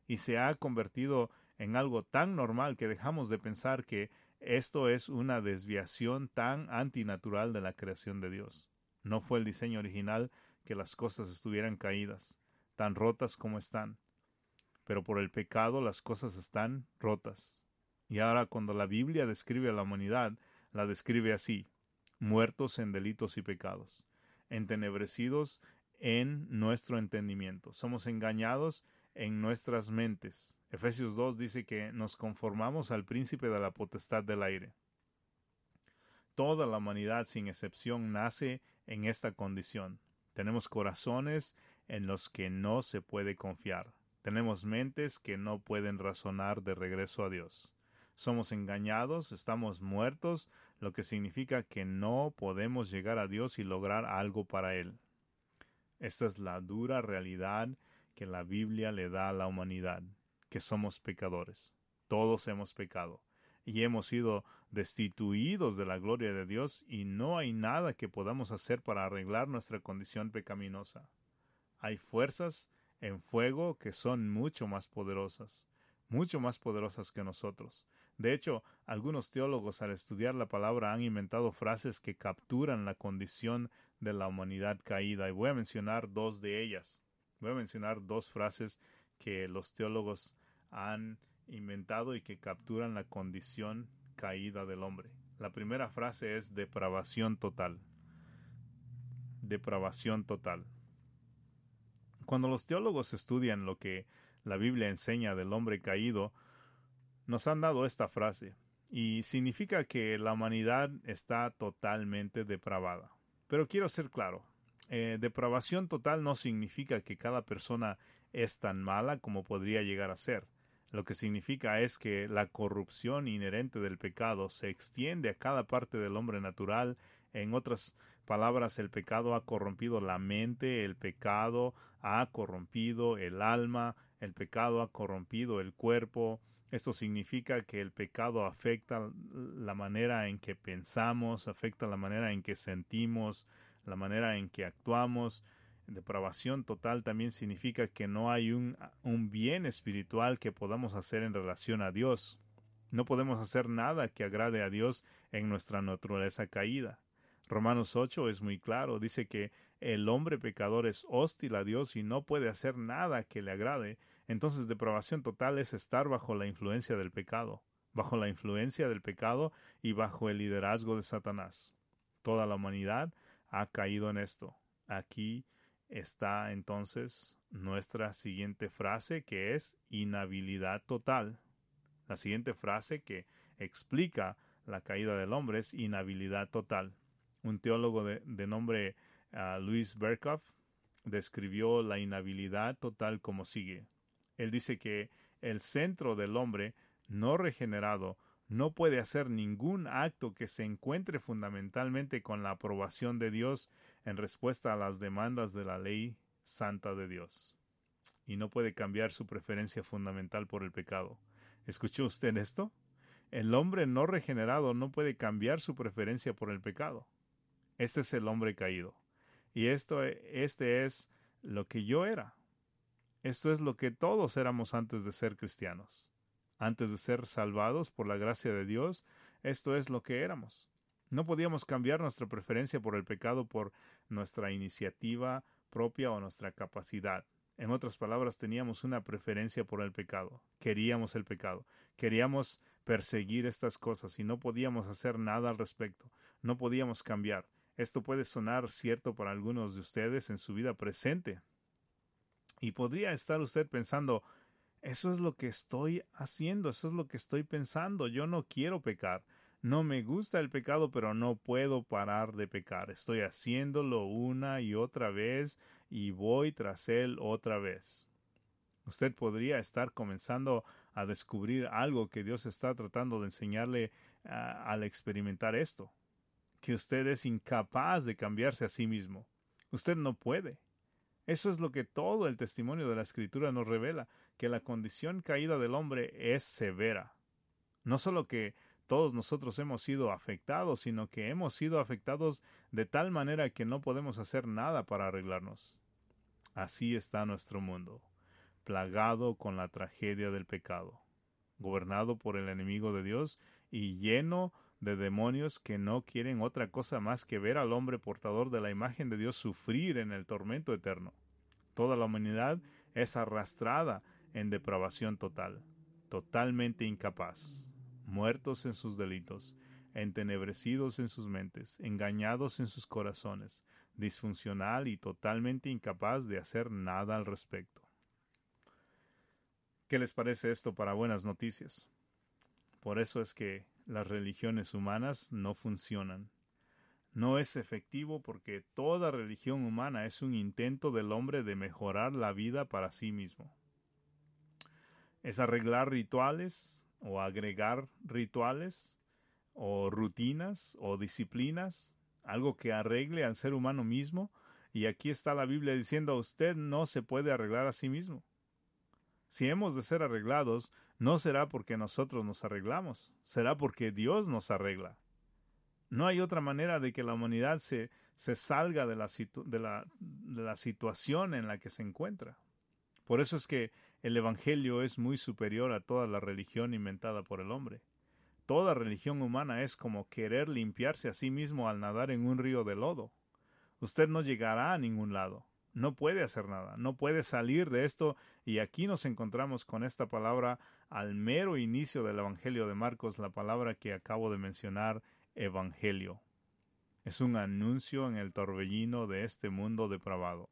Y se ha convertido en algo tan normal que dejamos de pensar que esto es una desviación tan antinatural de la creación de Dios. No fue el diseño original que las cosas estuvieran caídas, tan rotas como están. Pero por el pecado las cosas están rotas. Y ahora cuando la Biblia describe a la humanidad, la describe así, muertos en delitos y pecados, entenebrecidos en nuestro entendimiento. Somos engañados en nuestras mentes. Efesios 2 dice que nos conformamos al príncipe de la potestad del aire. Toda la humanidad, sin excepción, nace en esta condición. Tenemos corazones en los que no se puede confiar. Tenemos mentes que no pueden razonar de regreso a Dios. Somos engañados, estamos muertos, lo que significa que no podemos llegar a Dios y lograr algo para Él. Esta es la dura realidad que la Biblia le da a la humanidad, que somos pecadores. Todos hemos pecado y hemos sido destituidos de la gloria de Dios y no hay nada que podamos hacer para arreglar nuestra condición pecaminosa. Hay fuerzas en fuego que son mucho más poderosas, mucho más poderosas que nosotros. De hecho, algunos teólogos al estudiar la palabra han inventado frases que capturan la condición de la humanidad caída y voy a mencionar dos de ellas. Voy a mencionar dos frases que los teólogos han inventado y que capturan la condición caída del hombre. La primera frase es depravación total. Depravación total. Cuando los teólogos estudian lo que la Biblia enseña del hombre caído, nos han dado esta frase, y significa que la humanidad está totalmente depravada. Pero quiero ser claro, eh, depravación total no significa que cada persona es tan mala como podría llegar a ser. Lo que significa es que la corrupción inherente del pecado se extiende a cada parte del hombre natural. En otras palabras, el pecado ha corrompido la mente, el pecado ha corrompido el alma, el pecado ha corrompido el cuerpo. Esto significa que el pecado afecta la manera en que pensamos, afecta la manera en que sentimos, la manera en que actuamos. Depravación total también significa que no hay un, un bien espiritual que podamos hacer en relación a Dios. No podemos hacer nada que agrade a Dios en nuestra naturaleza caída. Romanos 8 es muy claro, dice que el hombre pecador es hostil a Dios y no puede hacer nada que le agrade. Entonces depravación total es estar bajo la influencia del pecado, bajo la influencia del pecado y bajo el liderazgo de Satanás. Toda la humanidad ha caído en esto. Aquí está entonces nuestra siguiente frase que es inhabilidad total. La siguiente frase que explica la caída del hombre es inhabilidad total. Un teólogo de, nombre uh, Luis Berkhoff describió la inhabilidad total como sigue. Él dice que el centro del hombre no regenerado no puede hacer ningún acto que se encuentre fundamentalmente con la aprobación de Dios en respuesta a las demandas de la ley santa de Dios. Y no puede cambiar su preferencia fundamental por el pecado. ¿Escuchó usted esto? El hombre no regenerado no puede cambiar su preferencia por el pecado. Este es el hombre caído. Y esto, este es lo que yo era. Esto es lo que todos éramos antes de ser cristianos antes de ser salvados por la gracia de Dios, esto es lo que éramos. No podíamos cambiar nuestra preferencia por el pecado por nuestra iniciativa propia o nuestra capacidad. En otras palabras, teníamos una preferencia por el pecado. Queríamos el pecado. Queríamos perseguir estas cosas y no podíamos hacer nada al respecto. No podíamos cambiar. Esto puede sonar cierto para algunos de ustedes en su vida presente. Y podría estar usted pensando, eso es lo que estoy haciendo, eso es lo que estoy pensando. Yo no quiero pecar. No me gusta el pecado, pero no puedo parar de pecar. Estoy haciéndolo una y otra vez y voy tras él otra vez. Usted podría estar comenzando a descubrir algo que Dios está tratando de enseñarle ah, al experimentar esto, que usted es incapaz de cambiarse a sí mismo. Usted no puede. Eso es lo que todo el testimonio de la Escritura nos revela, que la condición caída del hombre es severa. No solo que todos nosotros hemos sido afectados, sino que hemos sido afectados de tal manera que no podemos hacer nada para arreglarnos. Así está nuestro mundo, plagado con la tragedia del pecado, gobernado por el enemigo de Dios y lleno de demonios que no quieren otra cosa más que ver al hombre portador de la imagen de Dios sufrir en el tormento eterno. Toda la humanidad es arrastrada en depravación total, totalmente incapaz, muertos en sus delitos, entenebrecidos en sus mentes, engañados en sus corazones, disfuncional y totalmente incapaz de hacer nada al respecto. ¿Qué les parece esto para buenas noticias? Por eso es que las religiones humanas no funcionan. No es efectivo porque toda religión humana es un intento del hombre de mejorar la vida para sí mismo. Es arreglar rituales o agregar rituales o rutinas o disciplinas, algo que arregle al ser humano mismo, y aquí está la Biblia diciendo a usted no se puede arreglar a sí mismo. Si hemos de ser arreglados, no será porque nosotros nos arreglamos, será porque Dios nos arregla. No hay otra manera de que la humanidad se, salga de la situación en la que se encuentra. Por eso es que el Evangelio es muy superior a toda la religión inventada por el hombre. Toda religión humana es como querer limpiarse a sí mismo al nadar en un río de lodo. Usted no llegará a ningún lado, no puede hacer nada, no puede salir de esto y aquí nos encontramos con esta palabra al mero inicio del Evangelio de Marcos, la palabra que acabo de mencionar, Evangelio. Es un anuncio en el torbellino de este mundo depravado.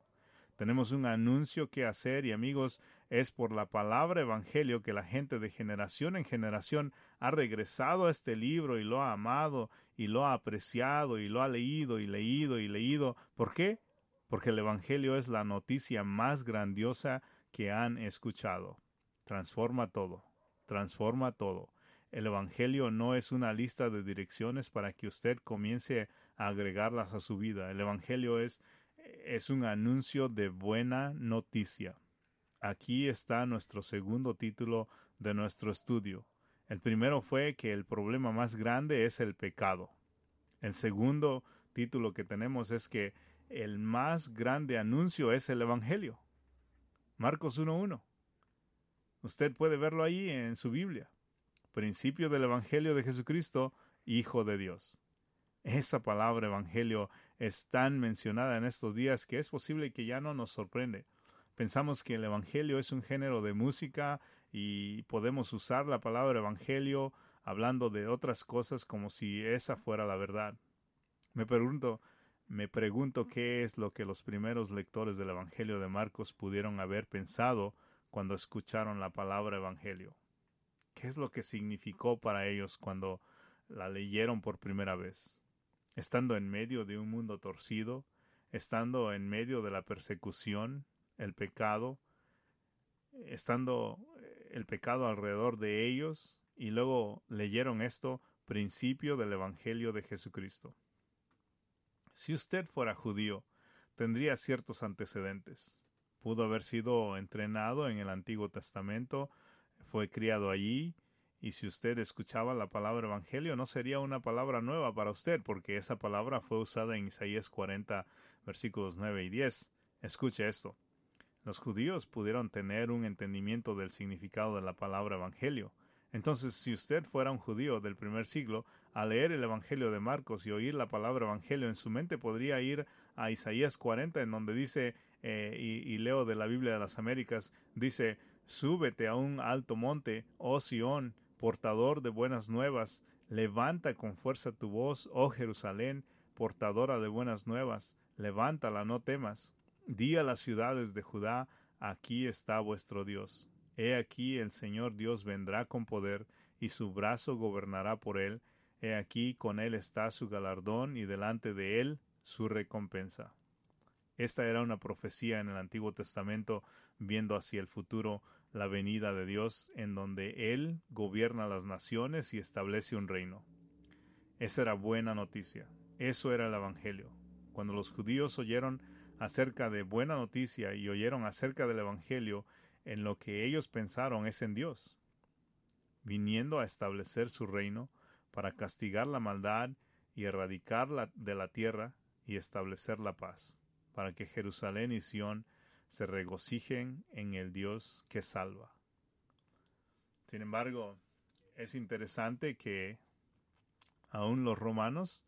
Tenemos un anuncio que hacer y amigos, es por la palabra Evangelio que la gente de generación en generación ha regresado a este libro y lo ha amado y lo ha apreciado y lo ha leído y leído y leído. ¿Por qué? Porque el Evangelio es la noticia más grandiosa que han escuchado. Transforma todo, transforma todo. El Evangelio no es una lista de direcciones para que usted comience a agregarlas a su vida. El Evangelio es es un anuncio de buena noticia. Aquí está nuestro segundo título de nuestro estudio. El primero fue que el problema más grande es el pecado. El segundo título que tenemos es que el más grande anuncio es el Evangelio. Marcos 1.1. Usted puede verlo ahí en su Biblia. Principio del Evangelio de Jesucristo, Hijo de Dios. Esa palabra Evangelio es tan mencionada en estos días que es posible que ya no nos sorprende. Pensamos que el Evangelio es un género de música y podemos usar la palabra Evangelio hablando de otras cosas como si esa fuera la verdad. Me pregunto, me pregunto qué es lo que los primeros lectores del Evangelio de Marcos pudieron haber pensado cuando escucharon la palabra Evangelio. ¿Qué es lo que significó para ellos cuando la leyeron por primera vez? estando en medio de un mundo torcido, estando en medio de la persecución, el pecado, estando eh, el pecado alrededor de ellos, y luego leyeron esto, principio del Evangelio de Jesucristo. Si usted fuera judío, tendría ciertos antecedentes. Pudo haber sido entrenado en el Antiguo Testamento, fue criado allí, y si usted escuchaba la palabra evangelio, no sería una palabra nueva para usted, porque esa palabra fue usada en Isaías 40, versículos 9 y 10. Escuche esto. Los judíos pudieron tener un entendimiento del significado de la palabra evangelio. Entonces, si usted fuera un judío del primer siglo, al leer el Evangelio de Marcos y oír la palabra Evangelio en su mente, podría ir a Isaías 40, en donde dice, eh, y, y, leo de la Biblia de las Américas, dice, Súbete a un alto monte, oh Sión, portador de buenas nuevas, levanta con fuerza tu voz, oh Jerusalén, portadora de buenas nuevas, levántala, no temas. Di a las ciudades de Judá, aquí está vuestro Dios. He aquí el Señor Dios vendrá con poder, y su brazo gobernará por él. He aquí con él está su galardón, y delante de él su recompensa. Esta era una profecía en el Antiguo Testamento, viendo hacia el futuro, la venida de Dios en donde Él gobierna las naciones y establece un reino. Esa era buena noticia. Eso era el Evangelio. Cuando los judíos oyeron acerca de buena noticia y oyeron acerca del Evangelio, en lo que ellos pensaron es en Dios, viniendo a establecer su reino para castigar la maldad y erradicarla de la tierra y establecer la paz, para que Jerusalén y Sión se regocijen en el Dios que salva. Sin embargo, es interesante que aún los romanos,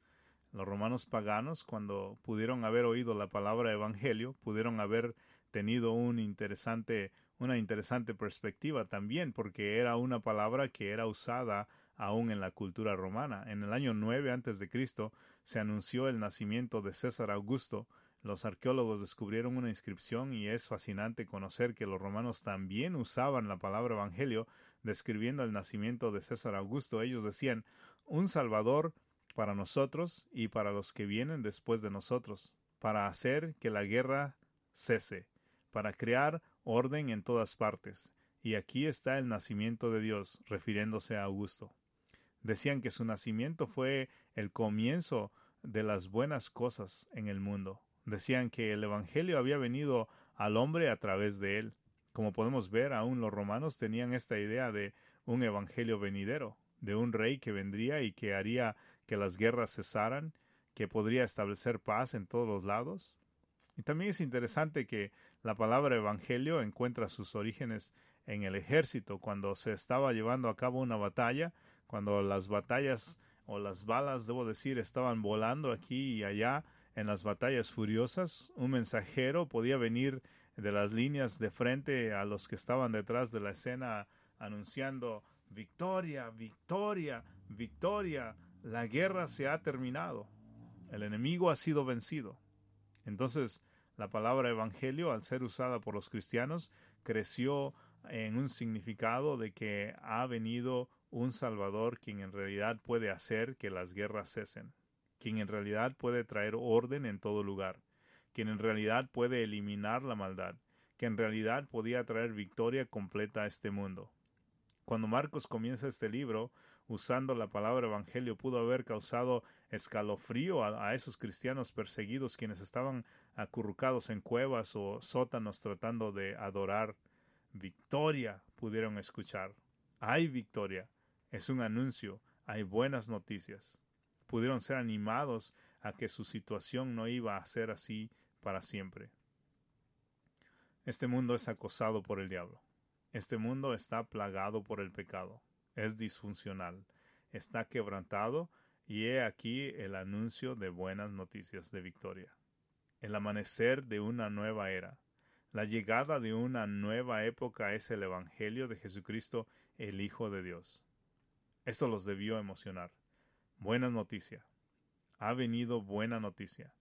los romanos paganos, cuando pudieron haber oído la palabra evangelio, pudieron haber tenido un interesante, una interesante perspectiva también, porque era una palabra que era usada aún en la cultura romana. En el año 9 antes de Cristo se anunció el nacimiento de César Augusto. Los arqueólogos descubrieron una inscripción y es fascinante conocer que los romanos también usaban la palabra evangelio describiendo el nacimiento de César Augusto. Ellos decían un Salvador para nosotros y para los que vienen después de nosotros, para hacer que la guerra cese, para crear orden en todas partes. Y aquí está el nacimiento de Dios, refiriéndose a Augusto. Decían que su nacimiento fue el comienzo de las buenas cosas en el mundo. Decían que el Evangelio había venido al hombre a través de él. Como podemos ver, aún los romanos tenían esta idea de un Evangelio venidero, de un rey que vendría y que haría que las guerras cesaran, que podría establecer paz en todos los lados. Y también es interesante que la palabra Evangelio encuentra sus orígenes en el ejército, cuando se estaba llevando a cabo una batalla, cuando las batallas o las balas, debo decir, estaban volando aquí y allá en las batallas furiosas, un mensajero podía venir de las líneas de frente a los que estaban detrás de la escena anunciando victoria, victoria, victoria, la guerra se ha terminado, el enemigo ha sido vencido. Entonces, la palabra evangelio, al ser usada por los cristianos, creció en un significado de que ha venido un Salvador quien en realidad puede hacer que las guerras cesen, quien en realidad puede traer orden en todo lugar, quien en realidad puede eliminar la maldad, que en realidad podía traer victoria completa a este mundo. Cuando Marcos comienza este libro, usando la palabra evangelio, pudo haber causado escalofrío a, esos cristianos perseguidos quienes estaban acurrucados en cuevas o sótanos tratando de adorar. Victoria pudieron escuchar. Hay victoria es un anuncio, hay buenas noticias. Pudieron ser animados a que su situación no iba a ser así para siempre. Este mundo es acosado por el diablo. Este mundo está plagado por el pecado. Es disfuncional. Está quebrantado y he aquí el anuncio de buenas noticias de victoria. El amanecer de una nueva era. La llegada de una nueva época es el Evangelio de Jesucristo, el Hijo de Dios. Eso los debió emocionar. Buena noticia. Ha venido buena noticia.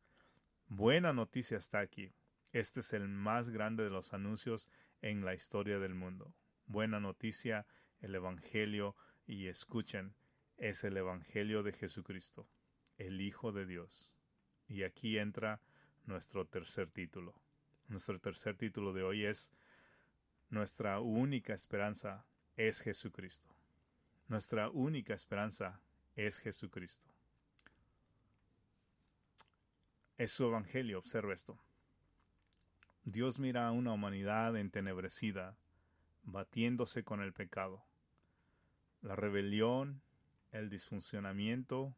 Buena noticia está aquí. Este es el más grande de los anuncios en la historia del mundo. Buena noticia, el Evangelio, y escuchen, es el Evangelio de Jesucristo, el Hijo de Dios. Y aquí entra nuestro tercer título. Nuestro tercer título de hoy es Nuestra única esperanza es Jesucristo. Nuestra única esperanza es Jesucristo. Es su evangelio, observa esto. Dios mira a una humanidad entenebrecida, batiéndose con el pecado. La rebelión, el disfuncionamiento,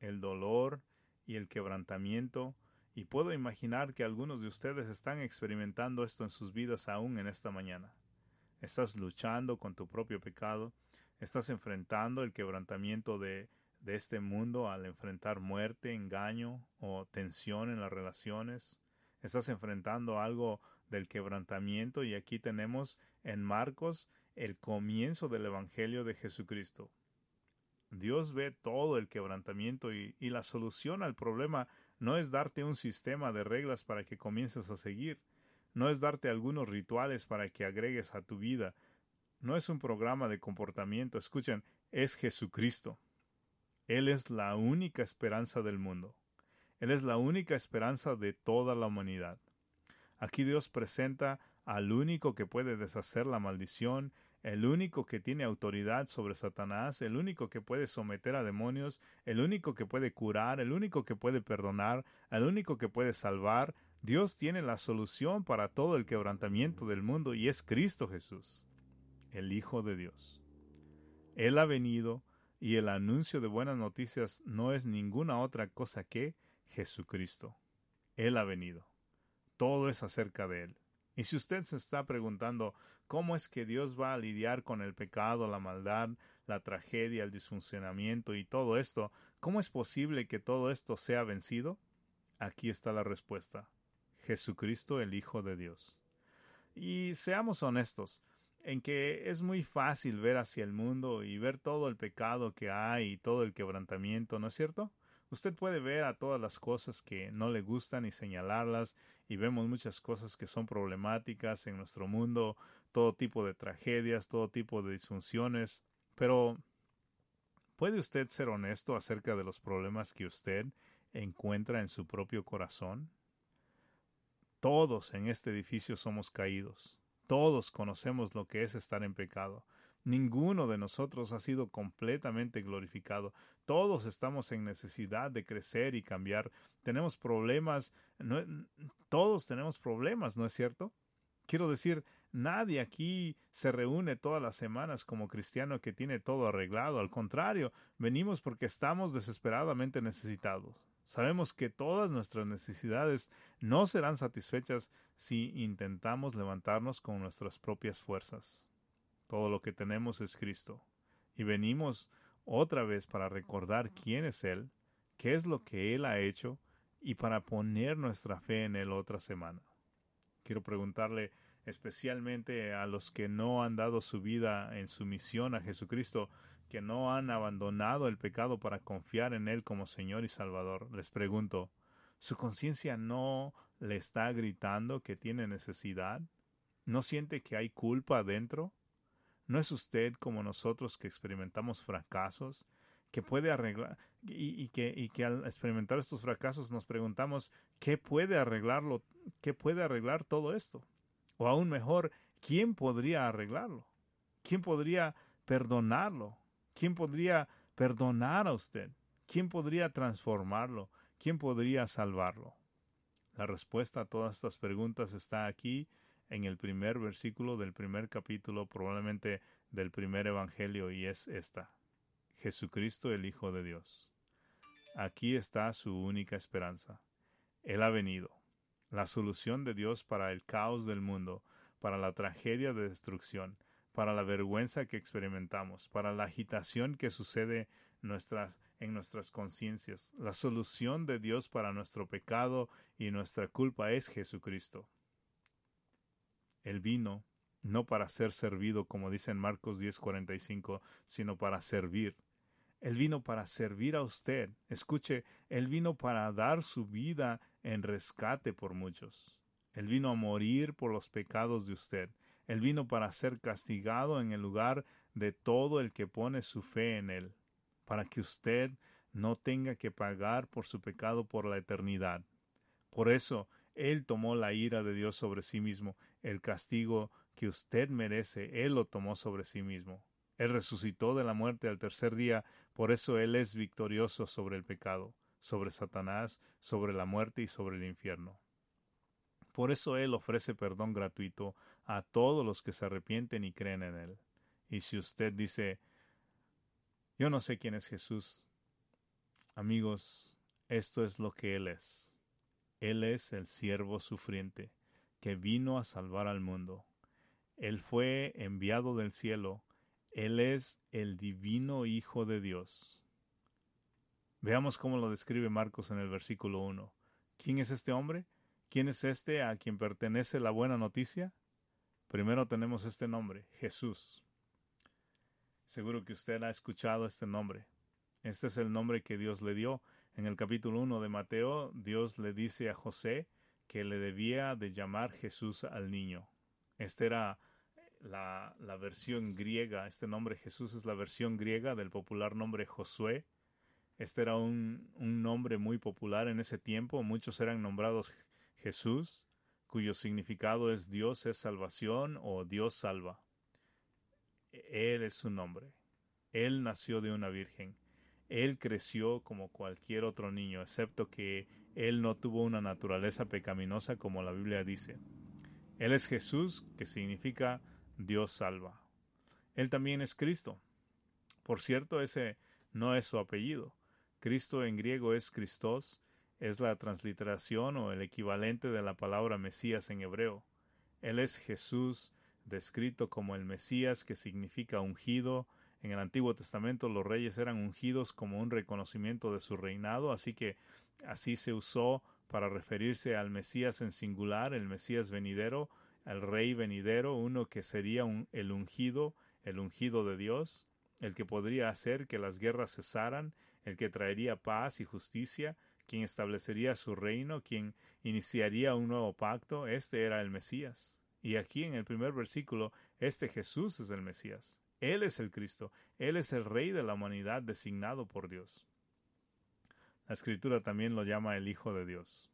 el dolor y el quebrantamiento, y puedo imaginar que algunos de ustedes están experimentando esto en sus vidas aún en esta mañana. Estás luchando con tu propio pecado Estás enfrentando el quebrantamiento de, de este mundo al enfrentar muerte, engaño o tensión en las relaciones. Estás enfrentando algo del quebrantamiento y aquí tenemos en Marcos el comienzo del Evangelio de Jesucristo. Dios ve todo el quebrantamiento y, y, la solución al problema no es darte un sistema de reglas para que comiences a seguir, no es darte algunos rituales para que agregues a tu vida, no es un programa de comportamiento, escuchen, es Jesucristo. Él es la única esperanza del mundo. Él es la única esperanza de toda la humanidad. Aquí Dios presenta al único que puede deshacer la maldición, el único que tiene autoridad sobre Satanás, el único que puede someter a demonios, el único que puede curar, el único que puede perdonar, el único que puede salvar. Dios tiene la solución para todo el quebrantamiento del mundo y es Cristo Jesús el Hijo de Dios. Él ha venido y el anuncio de buenas noticias no es ninguna otra cosa que Jesucristo. Él ha venido. Todo es acerca de Él. Y si usted se está preguntando cómo es que Dios va a lidiar con el pecado, la maldad, la tragedia, el disfuncionamiento y todo esto, ¿cómo es posible que todo esto sea vencido? Aquí está la respuesta. Jesucristo el Hijo de Dios. Y seamos honestos, en que es muy fácil ver hacia el mundo y ver todo el pecado que hay y todo el quebrantamiento, ¿no es cierto? Usted puede ver a todas las cosas que no le gustan y señalarlas y vemos muchas cosas que son problemáticas en nuestro mundo, todo tipo de tragedias, todo tipo de disfunciones, pero ¿puede usted ser honesto acerca de los problemas que usted encuentra en su propio corazón? Todos en este edificio somos caídos. Todos conocemos lo que es estar en pecado. Ninguno de nosotros ha sido completamente glorificado. Todos estamos en necesidad de crecer y cambiar. Tenemos problemas, todos tenemos problemas, ¿no es cierto? Quiero decir, nadie aquí se reúne todas las semanas como cristiano que tiene todo arreglado. Al contrario, venimos porque estamos desesperadamente necesitados. Sabemos que todas nuestras necesidades no serán satisfechas si intentamos levantarnos con nuestras propias fuerzas. Todo lo que tenemos es Cristo. Y venimos otra vez para recordar quién es Él, qué es lo que Él ha hecho y para poner nuestra fe en Él otra semana. Quiero preguntarle especialmente a los que no han dado su vida en sumisión a Jesucristo, que no han abandonado el pecado para confiar en Él como Señor y Salvador. Les pregunto, ¿su conciencia no le está gritando que tiene necesidad? ¿No siente que hay culpa adentro? ¿No es usted como nosotros que experimentamos fracasos, que puede arreglar y, que, y que al experimentar estos fracasos nos preguntamos qué puede arreglarlo, qué puede arreglar todo esto? O aún mejor, ¿quién podría arreglarlo? ¿Quién podría perdonarlo? ¿Quién podría perdonar a usted? ¿Quién podría transformarlo? ¿Quién podría salvarlo? La respuesta a todas estas preguntas está aquí en el primer versículo del primer capítulo, probablemente del primer Evangelio, y es esta. Jesucristo el Hijo de Dios. Aquí está su única esperanza. Él ha venido la solución de Dios para el caos del mundo, para la tragedia de destrucción, para la vergüenza que experimentamos, para la agitación que sucede en nuestras conciencias. La solución de Dios para nuestro pecado y nuestra culpa es Jesucristo. El vino no para ser servido, como dice en Marcos 10:45, sino para servir. Él vino para servir a usted. Escuche, Él vino para dar su vida en rescate por muchos. Él vino a morir por los pecados de usted. Él vino para ser castigado en el lugar de todo el que pone su fe en Él, para que usted no tenga que pagar por su pecado por la eternidad. Por eso, Él tomó la ira de Dios sobre sí mismo, el castigo que usted merece, Él lo tomó sobre sí mismo. Él resucitó de la muerte al tercer día, por eso Él es victorioso sobre el pecado sobre Satanás, sobre la muerte y sobre el infierno. Por eso Él ofrece perdón gratuito a todos los que se arrepienten y creen en Él. Y si usted dice, yo no sé quién es Jesús, amigos, esto es lo que Él es. Él es el siervo sufriente que vino a salvar al mundo. Él fue enviado del cielo. Él es el divino Hijo de Dios. Veamos cómo lo describe Marcos en el versículo 1. ¿Quién es este hombre? ¿Quién es este a quien pertenece la buena noticia? Primero tenemos este nombre, Jesús. Seguro que usted ha escuchado este nombre. Este es el nombre que Dios le dio. En el capítulo 1 de Mateo, Dios le dice a José que le debía de llamar Jesús al niño. Esta era la, la versión griega, este nombre Jesús es la versión griega del popular nombre Josué, este era un, nombre muy popular en ese tiempo. Muchos eran nombrados Jesús, cuyo significado es Dios es salvación o Dios salva. Él es su nombre. Él nació de una virgen. Él creció como cualquier otro niño, excepto que él no tuvo una naturaleza pecaminosa como la Biblia dice. Él es Jesús, que significa Dios salva. Él también es Cristo. Por cierto, ese no es su apellido. Cristo en griego es Christos, es la transliteración o el equivalente de la palabra Mesías en hebreo. Él es Jesús, descrito como el Mesías, que significa ungido. En el Antiguo Testamento los reyes eran ungidos como un reconocimiento de su reinado, así que así se usó para referirse al Mesías en singular, el Mesías venidero, el rey venidero, uno que sería el ungido, el ungido de Dios, el que podría hacer que las guerras cesaran, el que traería paz y justicia, quien establecería su reino, quien iniciaría un nuevo pacto, este era el Mesías. Y aquí en el primer versículo, este Jesús es el Mesías. Él es el Cristo, Él es el Rey de la humanidad designado por Dios. La escritura también lo llama el Hijo de Dios.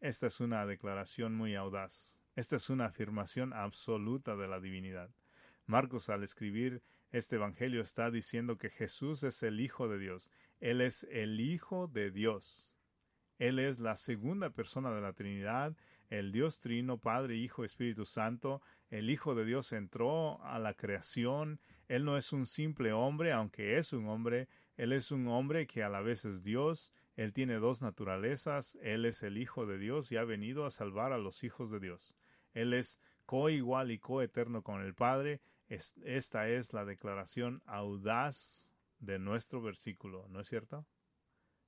Esta es una declaración muy audaz. Esta es una afirmación absoluta de la divinidad. Marcos al escribir este Evangelio está diciendo que Jesús es el Hijo de Dios. Él es el Hijo de Dios. Él es la segunda persona de la Trinidad, el Dios Trino, Padre, Hijo, Espíritu Santo. El Hijo de Dios entró a la creación. Él no es un simple hombre, aunque es un hombre. Él es un hombre que a la vez es Dios. Él tiene dos naturalezas. Él es el Hijo de Dios y ha venido a salvar a los hijos de Dios. Él es coigual y coeterno con el Padre. esta es la declaración audaz de nuestro versículo, ¿no es cierto?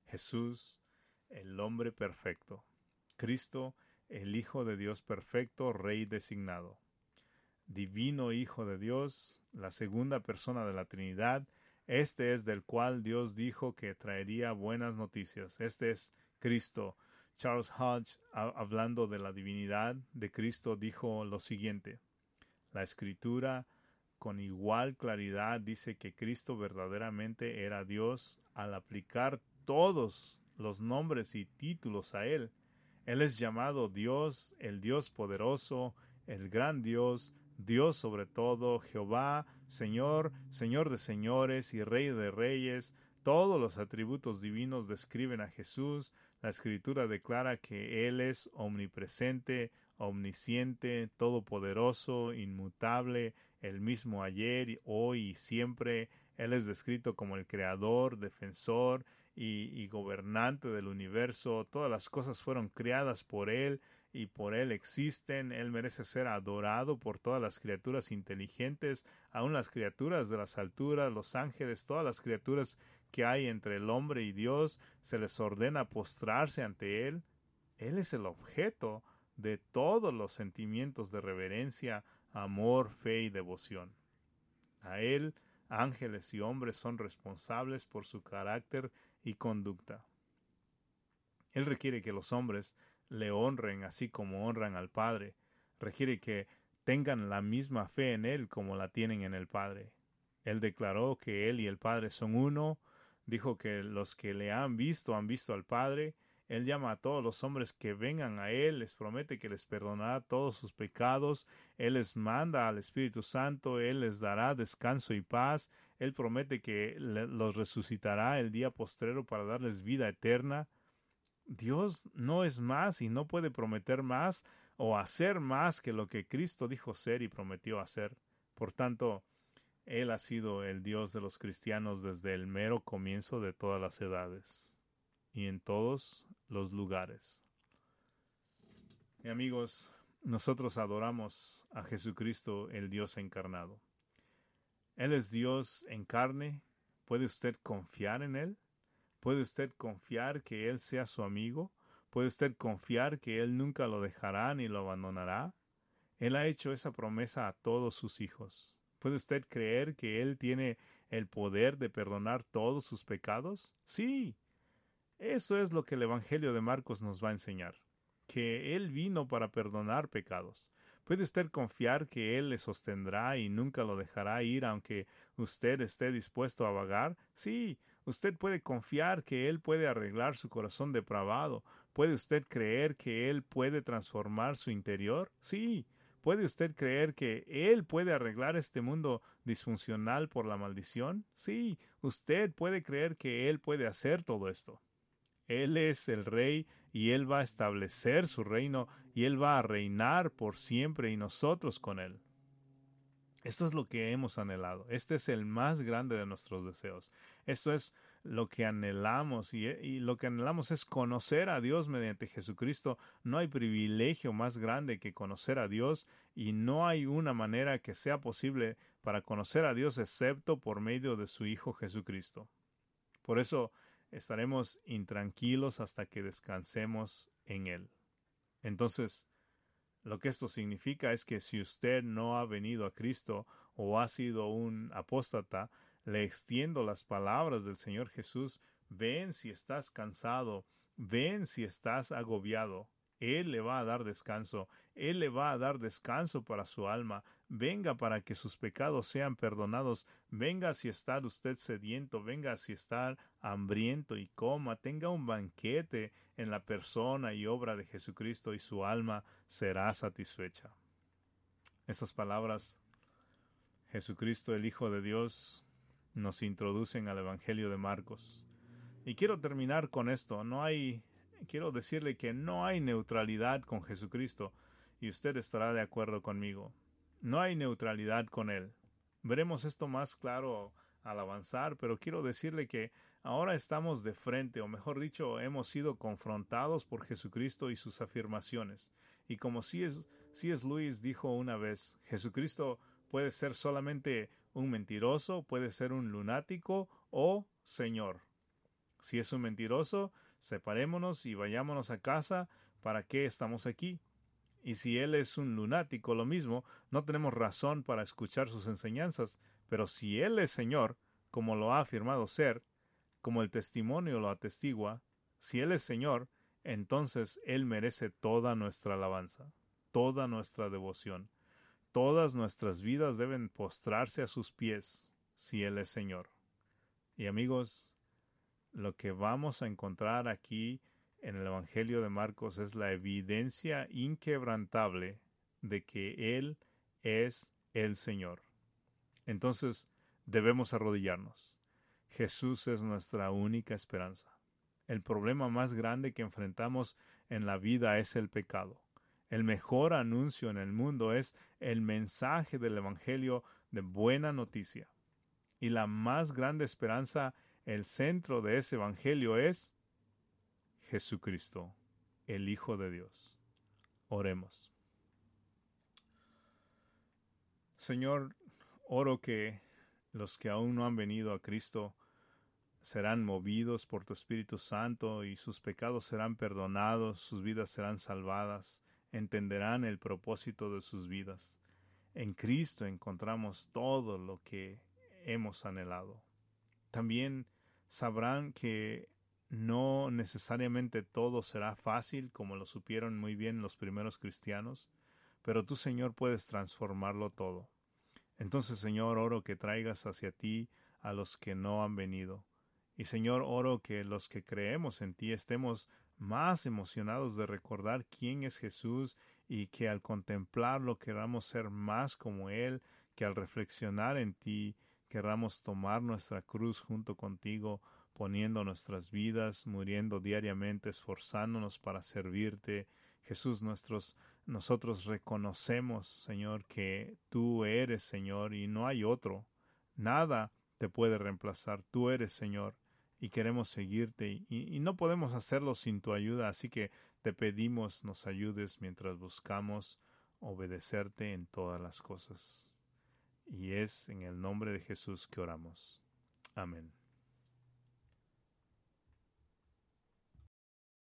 Jesús, el hombre perfecto. Cristo, el Hijo de Dios perfecto, Rey designado. Divino Hijo de Dios, la segunda persona de la Trinidad, este es del cual Dios dijo que traería buenas noticias. Este es Cristo, Charles Hodge, hablando de la divinidad de Cristo, dijo lo siguiente. La escritura con igual claridad dice que Cristo verdaderamente era Dios al aplicar todos los nombres y títulos a Él. Él es llamado Dios, el Dios poderoso, el gran Dios, Dios sobre todo, Jehová, Señor, Señor de señores y Rey de reyes. Todos los atributos divinos describen a Jesús, la escritura declara que Él es omnipresente, omnisciente, todopoderoso, inmutable, el mismo ayer, hoy y siempre. Él es descrito como el creador, defensor y, gobernante del universo. Todas las cosas fueron creadas por Él y por Él existen. Él merece ser adorado por todas las criaturas inteligentes, aun las criaturas de las alturas, los ángeles, todas las criaturas que hay entre el hombre y Dios, se les ordena postrarse ante Él. Él es el objeto de todos los sentimientos de reverencia, amor, fe y devoción. A Él, ángeles y hombres son responsables por su carácter y conducta. Él requiere que los hombres le honren así como honran al Padre, requiere que tengan la misma fe en Él como la tienen en el Padre. Él declaró que Él y el Padre son uno, Dijo que los que le han visto han visto al Padre. Él llama a todos los hombres que vengan a Él, les promete que les perdonará todos sus pecados, Él les manda al Espíritu Santo, Él les dará descanso y paz, Él promete que los resucitará el día postrero para darles vida eterna. Dios no es más y no puede prometer más o hacer más que lo que Cristo dijo ser y prometió hacer. Por tanto, él ha sido el Dios de los cristianos desde el mero comienzo de todas las edades y en todos los lugares. Y amigos, nosotros adoramos a Jesucristo, el Dios encarnado. Él es Dios en carne. ¿Puede usted confiar en Él? ¿Puede usted confiar que Él sea su amigo? ¿Puede usted confiar que Él nunca lo dejará ni lo abandonará? Él ha hecho esa promesa a todos sus hijos. ¿Puede usted creer que Él tiene el poder de perdonar todos sus pecados? Sí. Eso es lo que el Evangelio de Marcos nos va a enseñar, que Él vino para perdonar pecados. ¿Puede usted confiar que Él le sostendrá y nunca lo dejará ir aunque usted esté dispuesto a vagar? Sí, usted puede confiar que Él puede arreglar su corazón depravado. ¿Puede usted creer que Él puede transformar su interior? Sí, ¿Puede usted creer que Él puede arreglar este mundo disfuncional por la maldición? Sí, usted puede creer que Él puede hacer todo esto. Él es el rey y Él va a establecer su reino y Él va a reinar por siempre y nosotros con Él. Esto es lo que hemos anhelado. Este es el más grande de nuestros deseos. Esto es lo que anhelamos y, lo que anhelamos es conocer a Dios mediante Jesucristo. No hay privilegio más grande que conocer a Dios y no hay una manera que sea posible para conocer a Dios excepto por medio de su Hijo Jesucristo. Por eso estaremos intranquilos hasta que descansemos en Él. Entonces, lo que esto significa es que si usted no ha venido a Cristo o ha sido un apóstata, le extiendo las palabras del Señor Jesús. Ven si estás cansado, ven si estás agobiado. Él le va a dar descanso, Él le va a dar descanso para su alma. Venga para que sus pecados sean perdonados. Venga si está usted sediento, venga si está hambriento y coma. Tenga un banquete en la persona y obra de Jesucristo y su alma será satisfecha. Estas palabras, Jesucristo el Hijo de Dios, nos introducen al Evangelio de Marcos. Y quiero terminar con esto. No hay quiero decirle que no hay neutralidad con Jesucristo, y usted estará de acuerdo conmigo. No hay neutralidad con Él. Veremos esto más claro al avanzar, pero quiero decirle que ahora estamos de frente, o mejor dicho, hemos sido confrontados por Jesucristo y sus afirmaciones. Y como si es, Luis dijo una vez, Jesucristo puede ser solamente un mentiroso, puede ser un lunático o Señor. Si es un mentiroso, separémonos y vayámonos a casa, ¿para qué estamos aquí? Y si él es un lunático, lo mismo, no tenemos razón para escuchar sus enseñanzas, pero si él es Señor, como lo ha afirmado ser, como el testimonio lo atestigua, si él es Señor, entonces él merece toda nuestra alabanza, toda nuestra devoción. Todas nuestras vidas deben postrarse a sus pies, si él es Señor. Y amigos, lo que vamos a encontrar aquí en el Evangelio de Marcos es la evidencia inquebrantable de que Él es el Señor. Entonces debemos arrodillarnos. Jesús es nuestra única esperanza. El problema más grande que enfrentamos en la vida es el pecado. El mejor anuncio en el mundo es el mensaje del Evangelio de buena noticia. Y la más grande esperanza el centro de ese Evangelio es Jesucristo, el Hijo de Dios. Oremos. Señor, oro que los que aún no han venido a Cristo serán movidos por tu Espíritu Santo y sus pecados serán perdonados, sus vidas serán salvadas, entenderán el propósito de sus vidas. En Cristo encontramos todo lo que hemos anhelado. También sabrán que no necesariamente todo será fácil como lo supieron muy bien los primeros cristianos, pero tú Señor puedes transformarlo todo. Entonces Señor, oro que traigas hacia ti a los que no han venido. Y Señor, oro que los que creemos en ti estemos más emocionados de recordar quién es Jesús y que al contemplarlo queramos ser más como Él, que al reflexionar en ti querramos tomar nuestra cruz junto contigo, poniendo nuestras vidas, muriendo diariamente, esforzándonos para servirte. Jesús, nuestros, nosotros reconocemos, Señor, que tú eres, Señor, y no hay otro. Nada te puede reemplazar. Tú eres, Señor, y queremos seguirte, y, y no podemos hacerlo sin tu ayuda, así que te pedimos nos ayudes mientras buscamos obedecerte en todas las cosas. Y es en el nombre de Jesús que oramos. Amén.